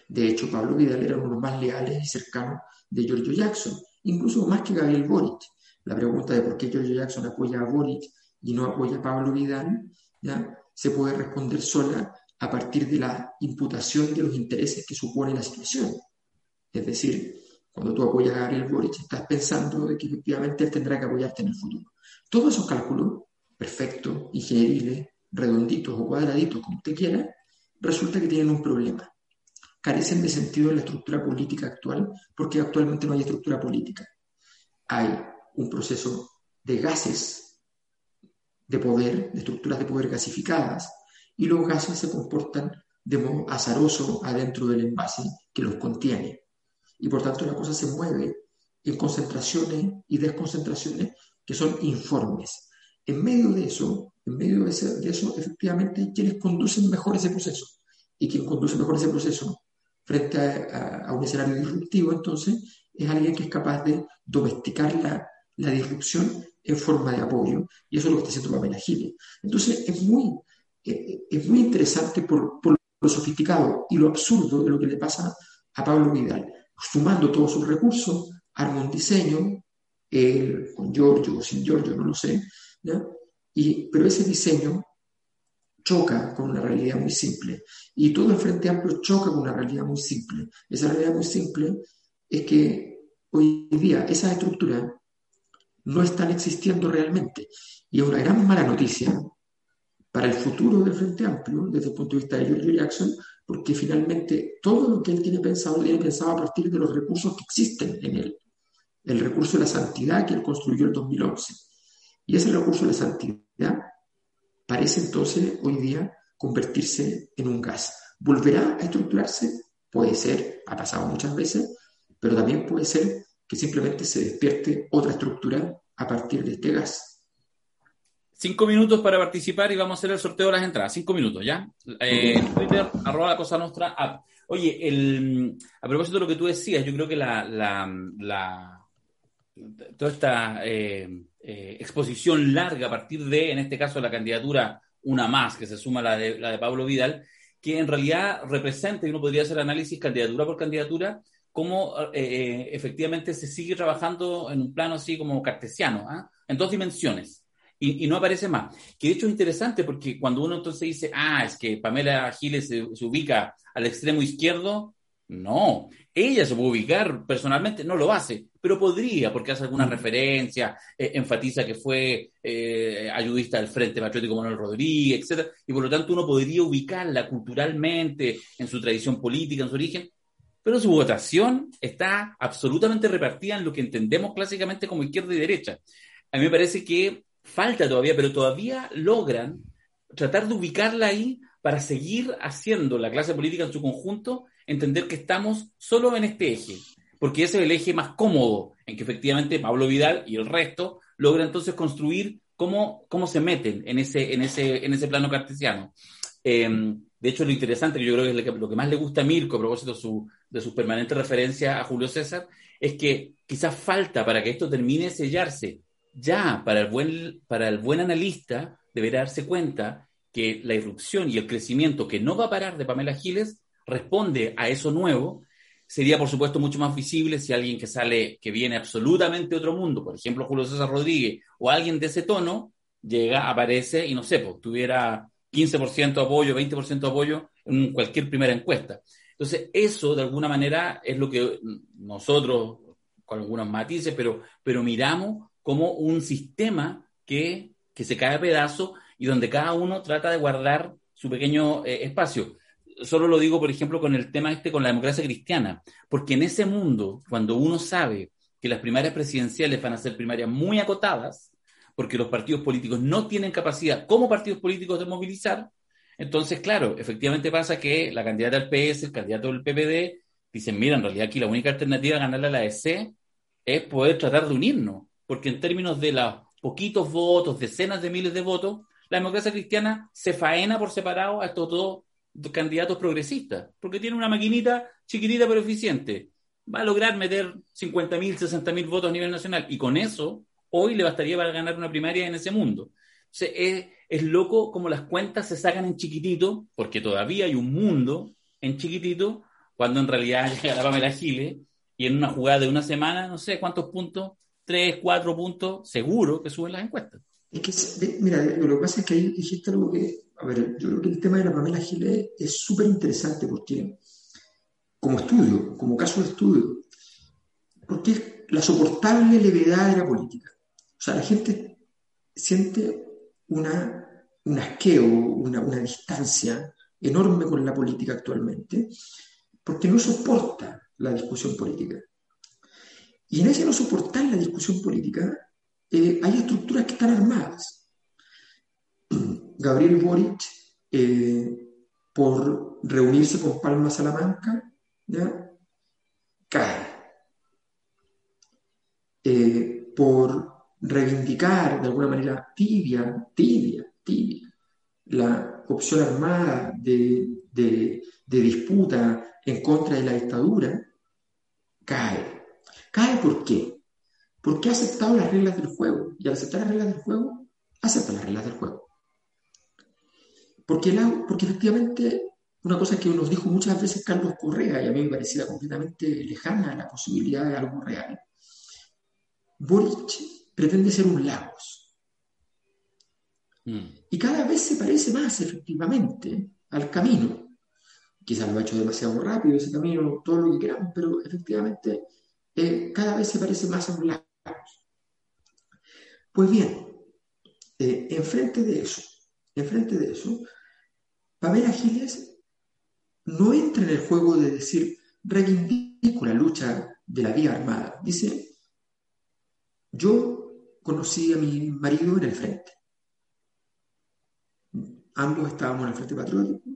De hecho, Pablo Vidal era uno de los más leales y cercanos de Giorgio Jackson, incluso más que Gabriel Boric. La pregunta de por qué Giorgio Jackson apoya a Boric y no apoya a Pablo Vidal, ¿ya? se puede responder sola a partir de la imputación de los intereses que supone la situación. Es decir, cuando tú apoyas a Gabriel Boric, estás pensando que efectivamente él tendrá que apoyarte en el futuro. Todos esos cálculos, perfectos, ingenieriles, redonditos o cuadraditos, como usted quiera, resulta que tienen un problema. Carecen de sentido en la estructura política actual, porque actualmente no hay estructura política. Hay un proceso de gases de poder, de estructuras de poder gasificadas, y los gases se comportan de modo azaroso adentro del envase que los contiene y por tanto la cosa se mueve en concentraciones y desconcentraciones que son informes. En medio de eso, en medio de, eso, efectivamente, quienes conducen mejor ese proceso. Y quien conduce mejor ese proceso frente a, un escenario disruptivo, entonces, es alguien que es capaz de domesticar la, la disrupción en forma de apoyo. Y eso es lo que está haciendo Pamela Giles. Entonces, es muy, eh, es muy interesante por, por lo sofisticado y lo absurdo de lo que le pasa a Pablo Vidal sumando todos sus recursos, arma un diseño, con Giorgio o sin Giorgio, no lo sé, Y, pero ese diseño choca con una realidad muy simple. Y todo el Frente Amplio choca con una realidad muy simple. Esa realidad muy simple es que hoy día esas estructuras no están existiendo realmente. Y es una gran mala noticia para el futuro del Frente Amplio, desde el punto de vista de Giorgio Jackson, porque finalmente todo lo que él tiene pensado, tiene pensado a partir de los recursos que existen en él. El recurso de la santidad que él construyó en 2011. Y ese recurso de la santidad parece entonces hoy día convertirse en un gas. ¿Volverá a estructurarse? Puede ser, ha pasado muchas veces, pero también puede ser que simplemente se despierte otra estructura a partir de este gas. Cinco minutos para participar y vamos a hacer el sorteo de las entradas. Cinco minutos, ¿ya? Eh, Twitter, arroba la cosa nuestra app. Oye, el, a propósito de lo que tú decías, yo creo que la, la, la toda esta eh, eh, exposición larga a partir de, en este caso, la candidatura una más, que se suma la de, la de Pablo Vidal, que en realidad representa, y uno podría hacer análisis candidatura por candidatura, cómo efectivamente se sigue trabajando en un plano así como cartesiano, ¿ah? en dos dimensiones y, no aparece más. Que de hecho es interesante porque cuando uno entonces dice, ah, es que Pamela Giles se, ubica al extremo izquierdo, no, ella se puede ubicar personalmente, no lo hace, pero podría, porque hace alguna mm. referencia, eh, enfatiza que fue eh, ayudista del Frente Patriótico Manuel Rodríguez, etc. Y por lo tanto uno podría ubicarla culturalmente, en su tradición política, en su origen, pero su votación está absolutamente repartida en lo que entendemos clásicamente como izquierda y derecha. A mí me parece que falta todavía, pero todavía logran tratar de ubicarla ahí para seguir haciendo la clase política en su conjunto, entender que estamos solo en este eje, porque ese es el eje más cómodo, en que efectivamente Pablo Vidal y el resto logran entonces construir cómo, cómo se meten en ese, en ese, en ese plano cartesiano. Em, de hecho, lo interesante, que yo creo que es lo que, más le gusta a Mirko a propósito de su, de su permanente referencia a Julio César, es que quizás falta para que esto termine de sellarse ya para el buen, para el buen analista deberá darse cuenta que la irrupción y el crecimiento que no va a parar de Pamela Giles responde a eso nuevo. Sería, por supuesto, mucho más visible si alguien que sale, que viene absolutamente de otro mundo, por ejemplo, Julio César Rodríguez, o alguien de ese tono, llega, aparece y no sé, pues, tuviera 15% de apoyo, 20% de apoyo en cualquier primera encuesta. Entonces, eso de alguna manera es lo que nosotros, con algunos matices, pero, pero miramos como un sistema que, se cae a pedazos y donde cada uno trata de guardar su pequeño eh, espacio. Solo lo digo, por ejemplo, con el tema este, con la democracia cristiana, porque en ese mundo, cuando uno sabe que las primarias presidenciales van a ser primarias muy acotadas, porque los partidos políticos no tienen capacidad como partidos políticos de movilizar, entonces, claro, efectivamente pasa que la candidata del PS, el candidato del PPD, dicen, mira, en realidad aquí la única alternativa a ganarle a la EC es poder tratar de unirnos porque en términos de los poquitos votos, decenas de miles de votos, la democracia cristiana se faena por separado a estos dos candidatos progresistas, porque tiene una maquinita chiquitita pero eficiente. Va a lograr meter 50.000, 60.000 votos a nivel nacional y con eso hoy le bastaría para ganar una primaria en ese mundo. es, es loco como las cuentas se sacan en chiquitito, porque todavía hay un mundo en chiquitito, cuando en realidad llega la Pamela Giles y en una jugada de una semana, no sé cuántos puntos, tres, cuatro puntos seguro que suben las encuestas. Es que, mira, lo que pasa es que ahí dijiste algo que, a ver, yo creo que el tema de la Pamela Giles es súper interesante porque, como estudio, como caso de estudio, porque es la soportable levedad de la política. O sea, la gente siente una, un asqueo, una, una distancia enorme con la política actualmente, porque no soporta la discusión política. Y en ese no soportar la discusión política, eh, hay estructuras que están armadas. Gabriel Boric, eh, por reunirse con Palma Salamanca, ¿ya? cae. Eh, por reivindicar de alguna manera tibia, tibia, tibia, la opción armada de, de, disputa en contra de la dictadura, cae. ¿Cae por qué? Porque ha aceptado las reglas del juego. Y al aceptar las reglas del juego, acepta las reglas del juego. Porque, porque efectivamente, una cosa que nos dijo muchas veces Carlos Correa, y a mí me parecía completamente lejana la posibilidad de algo real, Boric pretende ser un Lagos. Mm. Y cada vez se parece más efectivamente al camino. Quizás lo ha hecho demasiado rápido ese camino, todo lo que queramos, pero efectivamente eh, cada vez se parece más a un Lagos. Pues bien, eh, enfrente de eso, enfrente de eso, Pamela Giles no entra en el juego de decir reivindico la lucha de la vía armada. Dice, yo conocí a mi marido en el frente. Ambos estábamos en el frente patriótico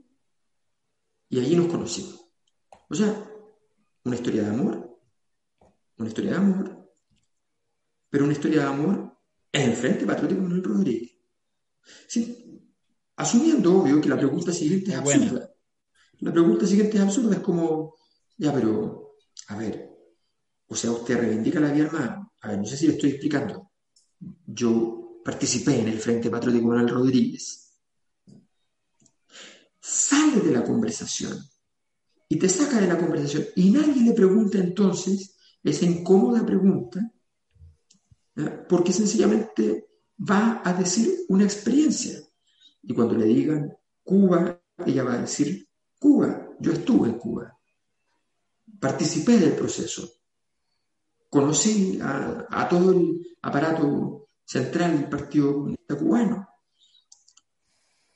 y allí nos conocimos. O sea, una historia de amor, una historia de amor, pero una historia de amor en el frente patriótico el Rodríguez. asumiendo, obvio, que la pregunta siguiente es absurda. La pregunta siguiente es absurda, es como, ya, pero, a ver, o sea, usted reivindica la vía armada. A ver, no sé si le estoy explicando yo participé en el Frente Patriótico Manuel Rodríguez. Sale de la conversación y te saca de la conversación y nadie le pregunta entonces esa incómoda pregunta porque sencillamente va a decir una experiencia. Y cuando le digan Cuba, ella va a decir Cuba, yo estuve en Cuba, participé del proceso, conocí a, todo el aparato central del Partido Comunista Cubano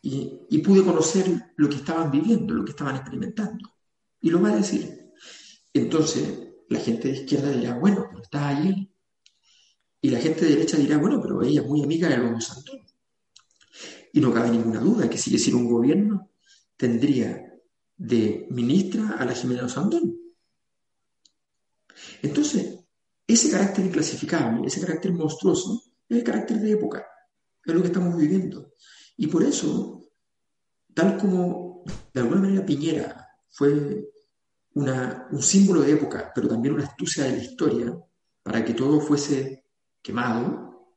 y, pude conocer lo que estaban viviendo, lo que estaban experimentando. Y lo va a decir. Entonces, la gente de izquierda dirá, bueno, pero está ahí. Y la gente de derecha dirá, bueno, pero ella es muy amiga de los Santón. Y no cabe ninguna duda que si hiciera un gobierno, tendría de ministra a la Jimena Sandón. Entonces, ese carácter inclasificable, ese carácter monstruoso, es el carácter de época, es lo que estamos viviendo. Y por eso, tal como de alguna manera Piñera fue un símbolo de época, pero también una astucia de la historia, para que todo fuese quemado,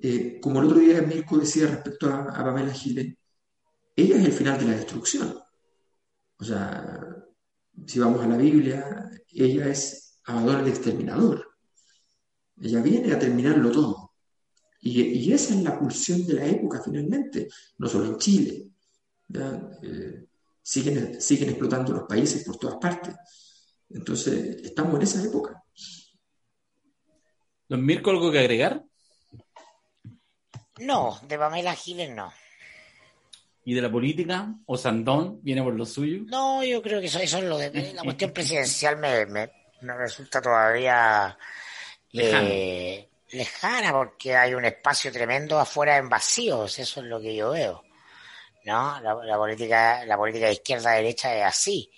eh, como el otro día Mirko decía respecto a, a Pamela Giles, ella es el final de la destrucción. O sea, si vamos a la Biblia, ella es Abadón el exterminador. Ella viene a terminarlo todo. Y, esa es la pulsión de la época finalmente, no solo en Chile. Eh, siguen, siguen explotando los países por todas partes. Entonces, estamos en esa época. ¿Don Mirko algo que agregar? No, de Pamela Giles no. ¿Y de la política? ¿O Sandón viene por lo suyo? No, yo creo que eso, es lo de la cuestión presidencial me, me resulta todavía eh, lejana. porque hay un espacio tremendo afuera en vacíos, eso es lo que yo veo. ¿No? La, política, la política de izquierda derecha es así.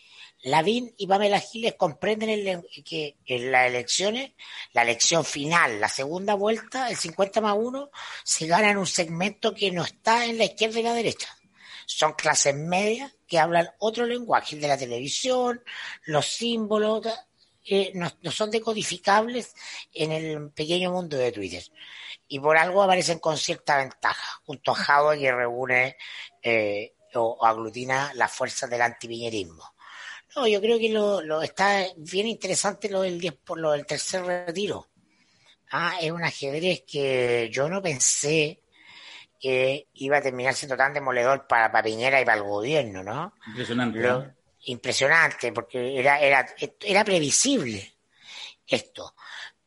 Lavín y Pamela Giles comprenden que en las elecciones, la elección final, la segunda vuelta, el 50 más 1, se gana en un segmento que no está en la izquierda y la derecha. Son clases medias que hablan otro lenguaje, el de la televisión, los símbolos, no, son decodificables en el pequeño mundo de Twitter. Y por algo aparecen con cierta ventaja, junto a Java que reúne eh, o, aglutina las fuerzas del antipiñerismo. No, yo creo que lo, está bien interesante lo del 10 por lo del tercer retiro. Ah, es un ajedrez que yo no pensé que iba a terminar siendo tan demoledor para, para Piñera y para el gobierno, ¿no? Impresionante impresionante porque era, era, era previsible. esto.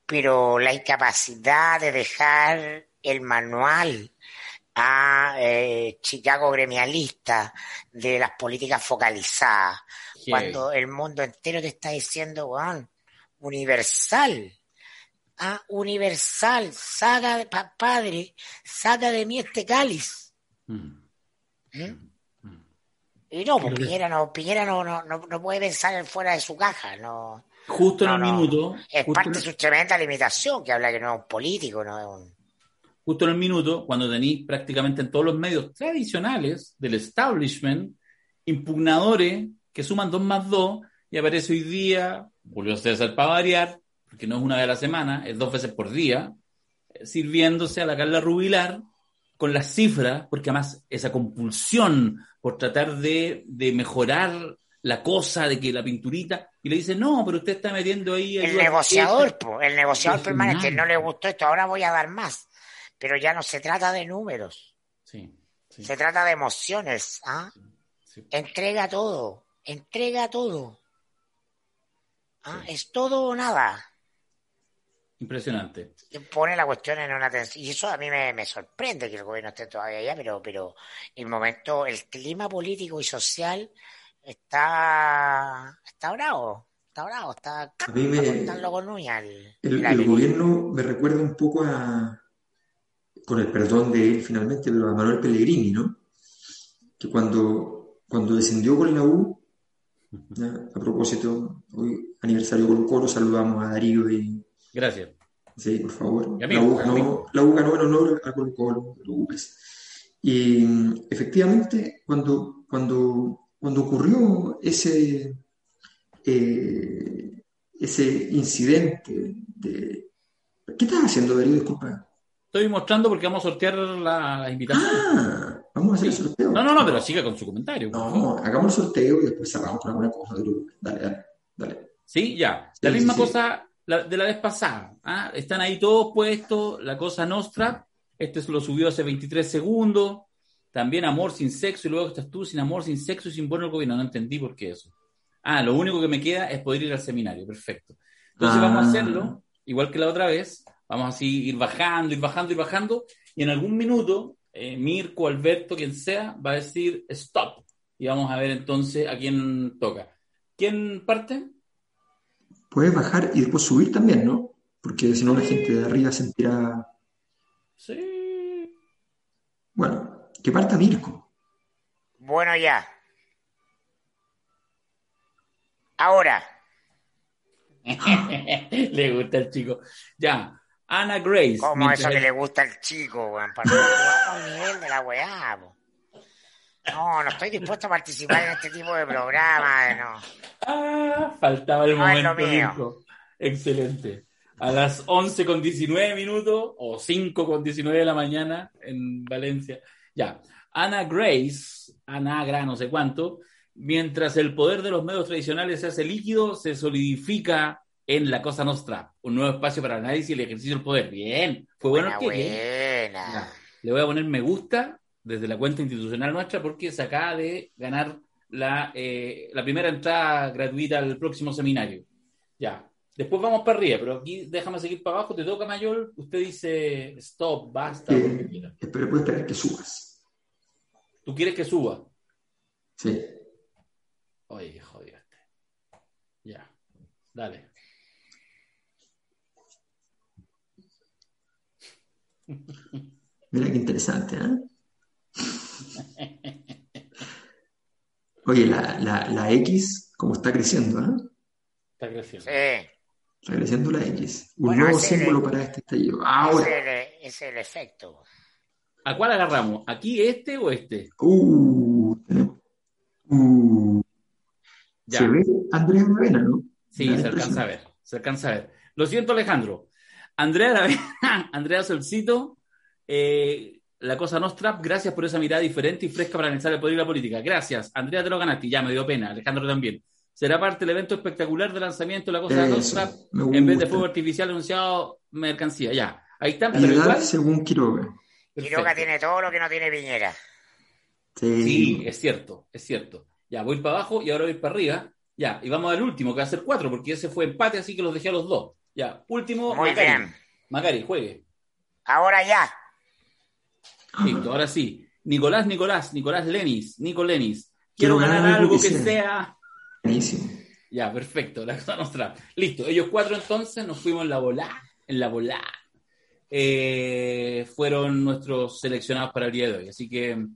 Pero la incapacidad de dejar el manual a eh, Chicago gremialista de las políticas focalizadas, cuando el mundo entero te está diciendo, Juan, universal, ah, universal, saca de padre, saca de mí este cáliz. Mm. ¿Mm? Mm. Y no, porque Piñera no, Piñera no, no, no, puede pensar fuera de su caja, no. Justo en el minuto. Es parte de su tremenda limitación, que habla que no es un político, no es un justo en el minuto, cuando tenéis prácticamente en todos los medios tradicionales del establishment, impugnadores que suman dos más dos, y aparece hoy día Julio César para variar, porque no es una vez a la semana, es dos veces por día, eh, sirviéndose a la Carla Rubilar con las cifras, porque además esa compulsión por tratar de, de mejorar la cosa de que la pinturita, y le dice, no, pero usted está metiendo ahí... El negociador, el negociador permanente, no le gustó esto, ahora voy a dar más pero ya no se trata de números. Se trata de emociones. ¿ah? Entrega todo, entrega todo. ¿Ah? Es todo o nada. Impresionante. Pone la cuestión en una tensión. Y eso a mí me, sorprende que el gobierno esté todavía allá, pero, pero el momento, el clima político y social está, está bravo. Está bravo, está, a mí el, el gobierno me recuerda un poco a, con el perdón de él finalmente, pero a Manuel Pellegrini, ¿no? Que cuando, cuando descendió con la U, a propósito, hoy aniversario Colo Colo, saludamos a Darío y... Gracias. Sí, por favor. la, U, ganó en honor a Colo Colo, Y efectivamente, cuando, cuando, cuando ocurrió ese, eh, ese incidente de... ¿Qué estás haciendo, Darío? Disculpa. Estoy mostrando porque vamos a sortear la, invitación. Ah, vamos a hacer el sorteo. No, no, no, pero siga con su comentario. No, hagamos el sorteo y después cerramos con alguna cosa. Dale, dale, dale. Sí, ya. La misma cosa de la vez pasada. ¿ah? Están ahí todos puestos, la cosa nostra. Este lo subió hace 23 segundos. También amor sin sexo y luego estás tú sin amor, sin sexo y sin bono el gobierno. No entendí por qué eso. Ah, lo único que me queda es poder ir al seminario. Perfecto. Entonces vamos a ah. hacerlo, igual que la otra vez, Vamos así ir bajando, ir bajando, ir bajando. Y en algún minuto, eh, Mirko, Alberto, quien sea, va a decir stop. Y vamos a ver entonces a quién toca. ¿Quién parte? Puedes bajar y después subir también, ¿no? Porque si no la gente de arriba sentirá. Sí. Bueno, que parta Mirko. Bueno, ya. Ahora. Le gusta el chico. Ya. Ana Grace. Como eso que le gusta al chico, weón, para no nivel de la weá, No, no estoy dispuesto a participar en este tipo de programa, no. Ah, faltaba el momento. Excelente. A las 11 con 19 minutos o 5 con 19 de la mañana en Valencia. Ya. Ana Grace, Anagra, no sé cuánto, mientras el poder de los medios tradicionales se hace líquido, se solidifica en La Cosa Nostra, un nuevo espacio para análisis y el ejercicio del poder. Bien, fue bueno que. le voy a poner me gusta desde la cuenta institucional nuestra porque se acaba de ganar la, eh, la primera entrada gratuita al próximo seminario. Ya. Después vamos para arriba, pero aquí déjame seguir para abajo. Te toca, Mayor. Usted dice stop, basta. Eh, pero puedes esperar que subas. ¿Tú quieres que suba? Sí. Oye, jodiste. Ya. Dale. Mira qué interesante, ¿eh? Oye, la, la, la X, ¿cómo está creciendo, ¿eh? Está creciendo. Sí. Está creciendo la X. Un nuevo símbolo para este estallido. Ahora. Es el, efecto. ¿A cuál agarramos? ¿Aquí este o este? Uh, uh. Se ve Andrea Aravena, ¿no? Sí, se alcanza a ver. Se alcanza a ver. Lo siento, Alejandro. Andrea, Andrea Solcito, eh, la cosa nostra, gracias por esa mirada diferente y fresca para analizar el poder y la política. Gracias. Andrea, te lo ganaste, ya me dio pena. Alejandro también. Será parte del evento espectacular de lanzamiento de la cosa nostra en vez de fuego artificial anunciado mercancía. Ya, ahí está. Pero igual, según Quiroga. Quiroga tiene todo lo que no tiene Piñera. Sí. sí, es cierto, es cierto. Ya, voy para abajo y ahora voy para arriba. Ya, y vamos al último, que va a ser cuatro, porque ese fue empate, así que los dejé a los dos. Ya, último. Muy Macari. bien. Macari, juegue. Ahora ya. Listo, ahora sí. Nicolás, Nicolás, Nicolás Lenis, Nico Lenis. Quiero, Quiero ganar ganar algo que que sea. sea. Buenísimo. Ya, perfecto. La cosa nostra. Listo. Ellos cuatro entonces nos fuimos en la volá. En la volá. Eh, fueron nuestros seleccionados para el día de hoy. Así que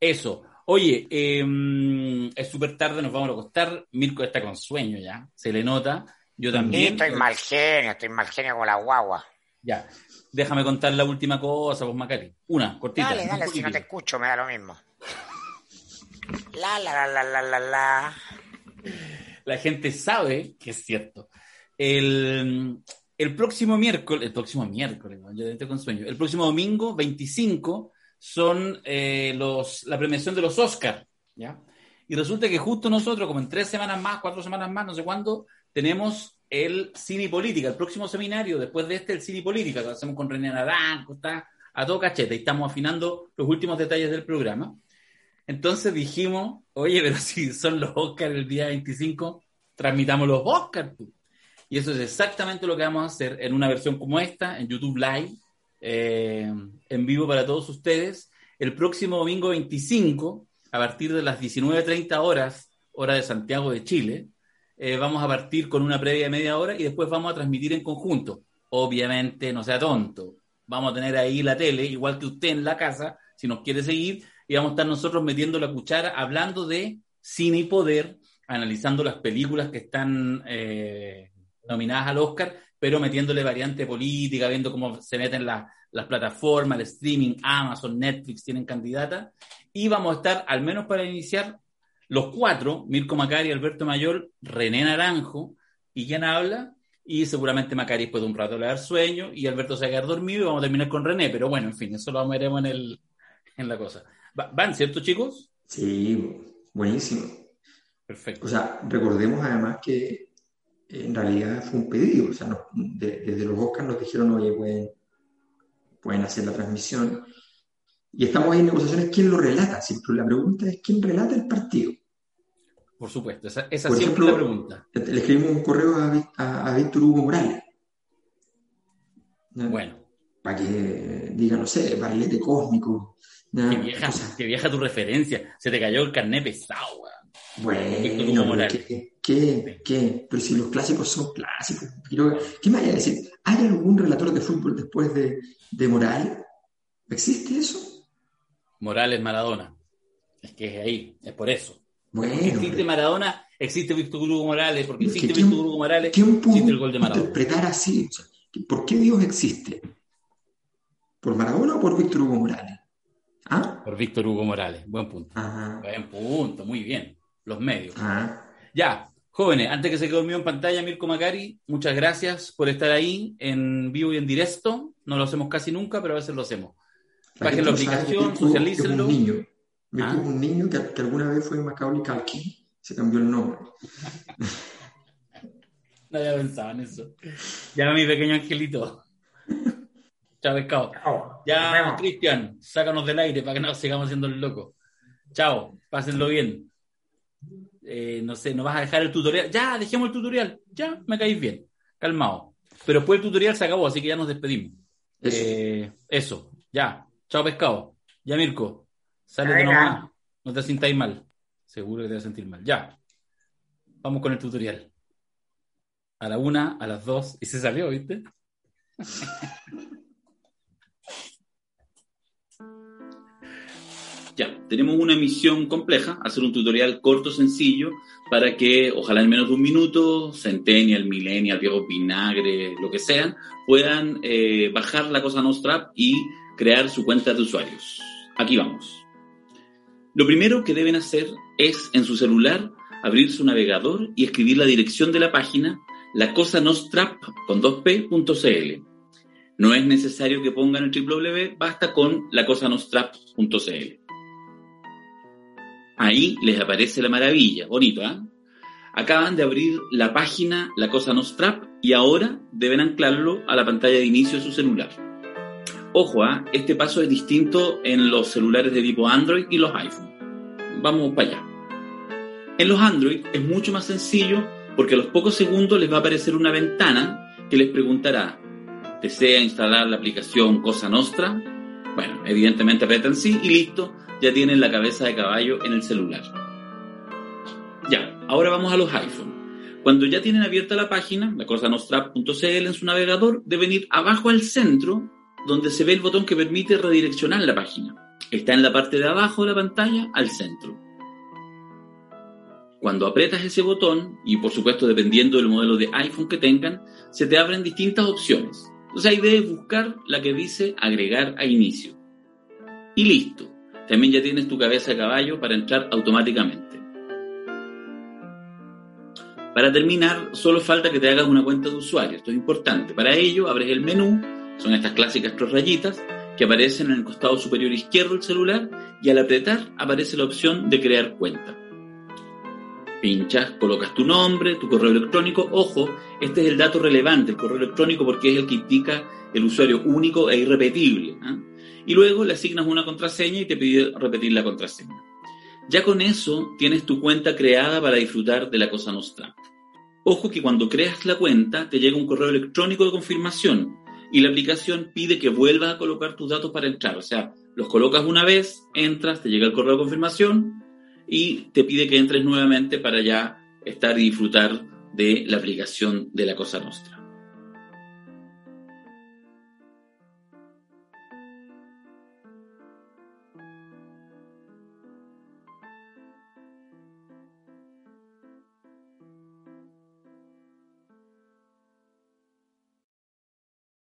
eso. Oye, eh, es súper tarde, nos vamos a acostar. Mirko está con sueño ya. Se le nota. Yo Y también. estoy mal genio, estoy mal genio con la guagua. Ya. Déjame contar la última cosa, pues Macari. Una, cortita. Dale, dale, si no te escucho me da lo mismo. La, la, la, la, la, la, la. la gente sabe que es cierto. El, el próximo miércoles, el próximo miércoles, yo estoy con sueño, el próximo domingo 25 son eh, los, la premiación de los Oscars, ¿ya? Y resulta que justo nosotros, como en tres semanas más, cuatro semanas más, no sé cuándo, tenemos el Cine y Política, el próximo seminario, después de este, el Cine y Política, lo hacemos con René Naranjo, está a todo cachete, y estamos afinando los últimos detalles del programa. Entonces dijimos, oye, pero si son los Oscars el día 25, transmitamos los Oscars. tú. Y eso es exactamente lo que vamos a hacer en una versión como esta, en YouTube Live, eh, en vivo para todos ustedes, el próximo domingo 25, a partir de las 19.30 horas, hora de Santiago de Chile. Eh, vamos a partir con una previa de media hora y después vamos a transmitir en conjunto. Obviamente, no sea tonto. Vamos a tener ahí la tele, igual que usted en la casa, si nos quiere seguir, y vamos a estar nosotros metiendo la cuchara, hablando de cine y poder, analizando las películas que están eh, nominadas al Oscar, pero metiéndole variante política, viendo cómo se meten la- las plataformas, el streaming, Amazon, Netflix tienen candidata. Y vamos a estar, al menos para iniciar, los cuatro, Mirko Macari, Alberto Mayor, René Naranjo, y quién habla, y seguramente Macari después de un rato le va a dar sueño, y Alberto se va a quedar dormido y vamos a terminar con René, pero bueno, en fin, eso lo veremos en, el, en la cosa. Va- ¿Van, cierto, chicos? Sí, buenísimo. Perfecto. O sea, recordemos además que en realidad fue un pedido. O sea, nos- de- desde los Oscars nos dijeron, oye, pueden, pueden hacer la transmisión. Y estamos ahí en negociaciones. ¿Quién lo relata? Siempre la pregunta es: ¿quién relata el partido? Por supuesto, esa, esa Por siempre ejemplo, es la pregunta. Le escribimos un correo a, a- a Víctor Hugo Morales. Bueno, Para que diga, no sé, barrilete cósmico. ¿ya? qué vieja, Cosas- qué vieja tu referencia. Se te cayó el carnet pesado, Bueno. ¿qué, qué, qué? Pero si los clásicos son clásicos. ¿Qué me vaya a decir? ¿Hay algún relator de fútbol después de, de Morales? ¿Existe eso? Morales Maradona. Es que es ahí, es por eso. Bueno, existe pero Maradona, existe Víctor Hugo Morales, porque existe ¿quién- Víctor Hugo Morales, ¿quién pudo existe el gol de Maradona. interpretar así? O sea, ¿Por qué Dios existe? ¿Por Maradona o por Víctor Hugo Morales? ¿Ah? Por Víctor Hugo Morales. Buen punto. Ajá. Buen punto, muy bien. Los medios. Ya, jóvenes, antes que se quede dormido en pantalla, Mirko Macari, muchas gracias por estar ahí en vivo y en directo. No lo hacemos casi nunca, pero a veces lo hacemos. Bajen la aplicación, socialícenlo. Es un niño. Víctor Ah. un niño que, que alguna vez fue Macaulay Culkin. Se cambió el nombre. No había pensado en eso. Ya, mi pequeño angelito. Chao, pescado. Nos Ya. Cristian, sácanos del aire para que no sigamos siendo el loco. Chao, pásenlo bien. Eh, no sé, ¿no vas a dejar el tutorial? Ya, dejemos el tutorial. Ya, me caís bien. Calmado. Pero después el tutorial se acabó, así que ya nos despedimos. Eso. Eh, eso, ya. Chao, pescado. Ya, Mirko. Sálete nomás. No te sintáis mal. Seguro que te vas a sentir mal. Ya. Vamos con el tutorial. A la una, a las dos. Y se salió, ¿viste? Ya, tenemos una misión compleja, hacer un tutorial corto, sencillo, para que, ojalá en menos de un minuto, Centennial, Millennial, Viejo Vinagre, lo que sean, puedan eh, bajar la cosa Nostra y crear su cuenta de usuarios. Aquí vamos. Lo primero que deben hacer es, en su celular, abrir su navegador y escribir la dirección de la página, lacosanostrap con 2p.cl. No es necesario que pongan el www, basta con lacosanostrap.cl. Ahí les aparece la maravilla, bonito, ¿ah? Acaban de abrir la página La Cosa Nostrap y ahora deben anclarlo a la pantalla de inicio de su celular. Ojo, ¿ah? este paso es distinto en los celulares de tipo Android y los iPhone. Vamos para allá. En los Android es mucho más sencillo porque a los pocos segundos les va a aparecer una ventana que les preguntará, ¿desea instalar la aplicación Cosa Nostra? Bueno, evidentemente apretan sí y listo, ya tienen la cabeza de caballo en el celular. Ya, ahora vamos a los iPhone. Cuando ya tienen abierta la página, la cosa nostra.cl en su navegador, deben ir abajo al centro, donde se ve el botón que permite redireccionar la página. Está en la parte de abajo de la pantalla, al centro. Cuando aprietas ese botón, y por supuesto dependiendo del modelo de iPhone que tengan, se te abren distintas opciones. Entonces ahí debes buscar la que dice agregar a inicio. Y listo. También ya tienes tu cabeza de caballo para entrar automáticamente. Para terminar, solo falta que te hagas una cuenta de usuario. Esto es importante. Para ello, abres el menú, son estas clásicas tres rayitas, que aparecen en el costado superior izquierdo del celular y al apretar aparece la opción de crear cuenta. Pinchas, colocas tu nombre, tu correo electrónico. Ojo, este es el dato relevante, el correo electrónico, porque es el que indica el usuario único e irrepetible. ¿ah? Y luego le asignas una contraseña y te pide repetir la contraseña. Ya con eso tienes tu cuenta creada para disfrutar de la Cosa Nostra. Ojo que cuando creas la cuenta te llega un correo electrónico de confirmación y la aplicación pide que vuelvas a colocar tus datos para entrar. O sea, los colocas una vez, entras, te llega el correo de confirmación y te pide que entres nuevamente para ya estar y disfrutar de la aplicación de la Cosa Nostra.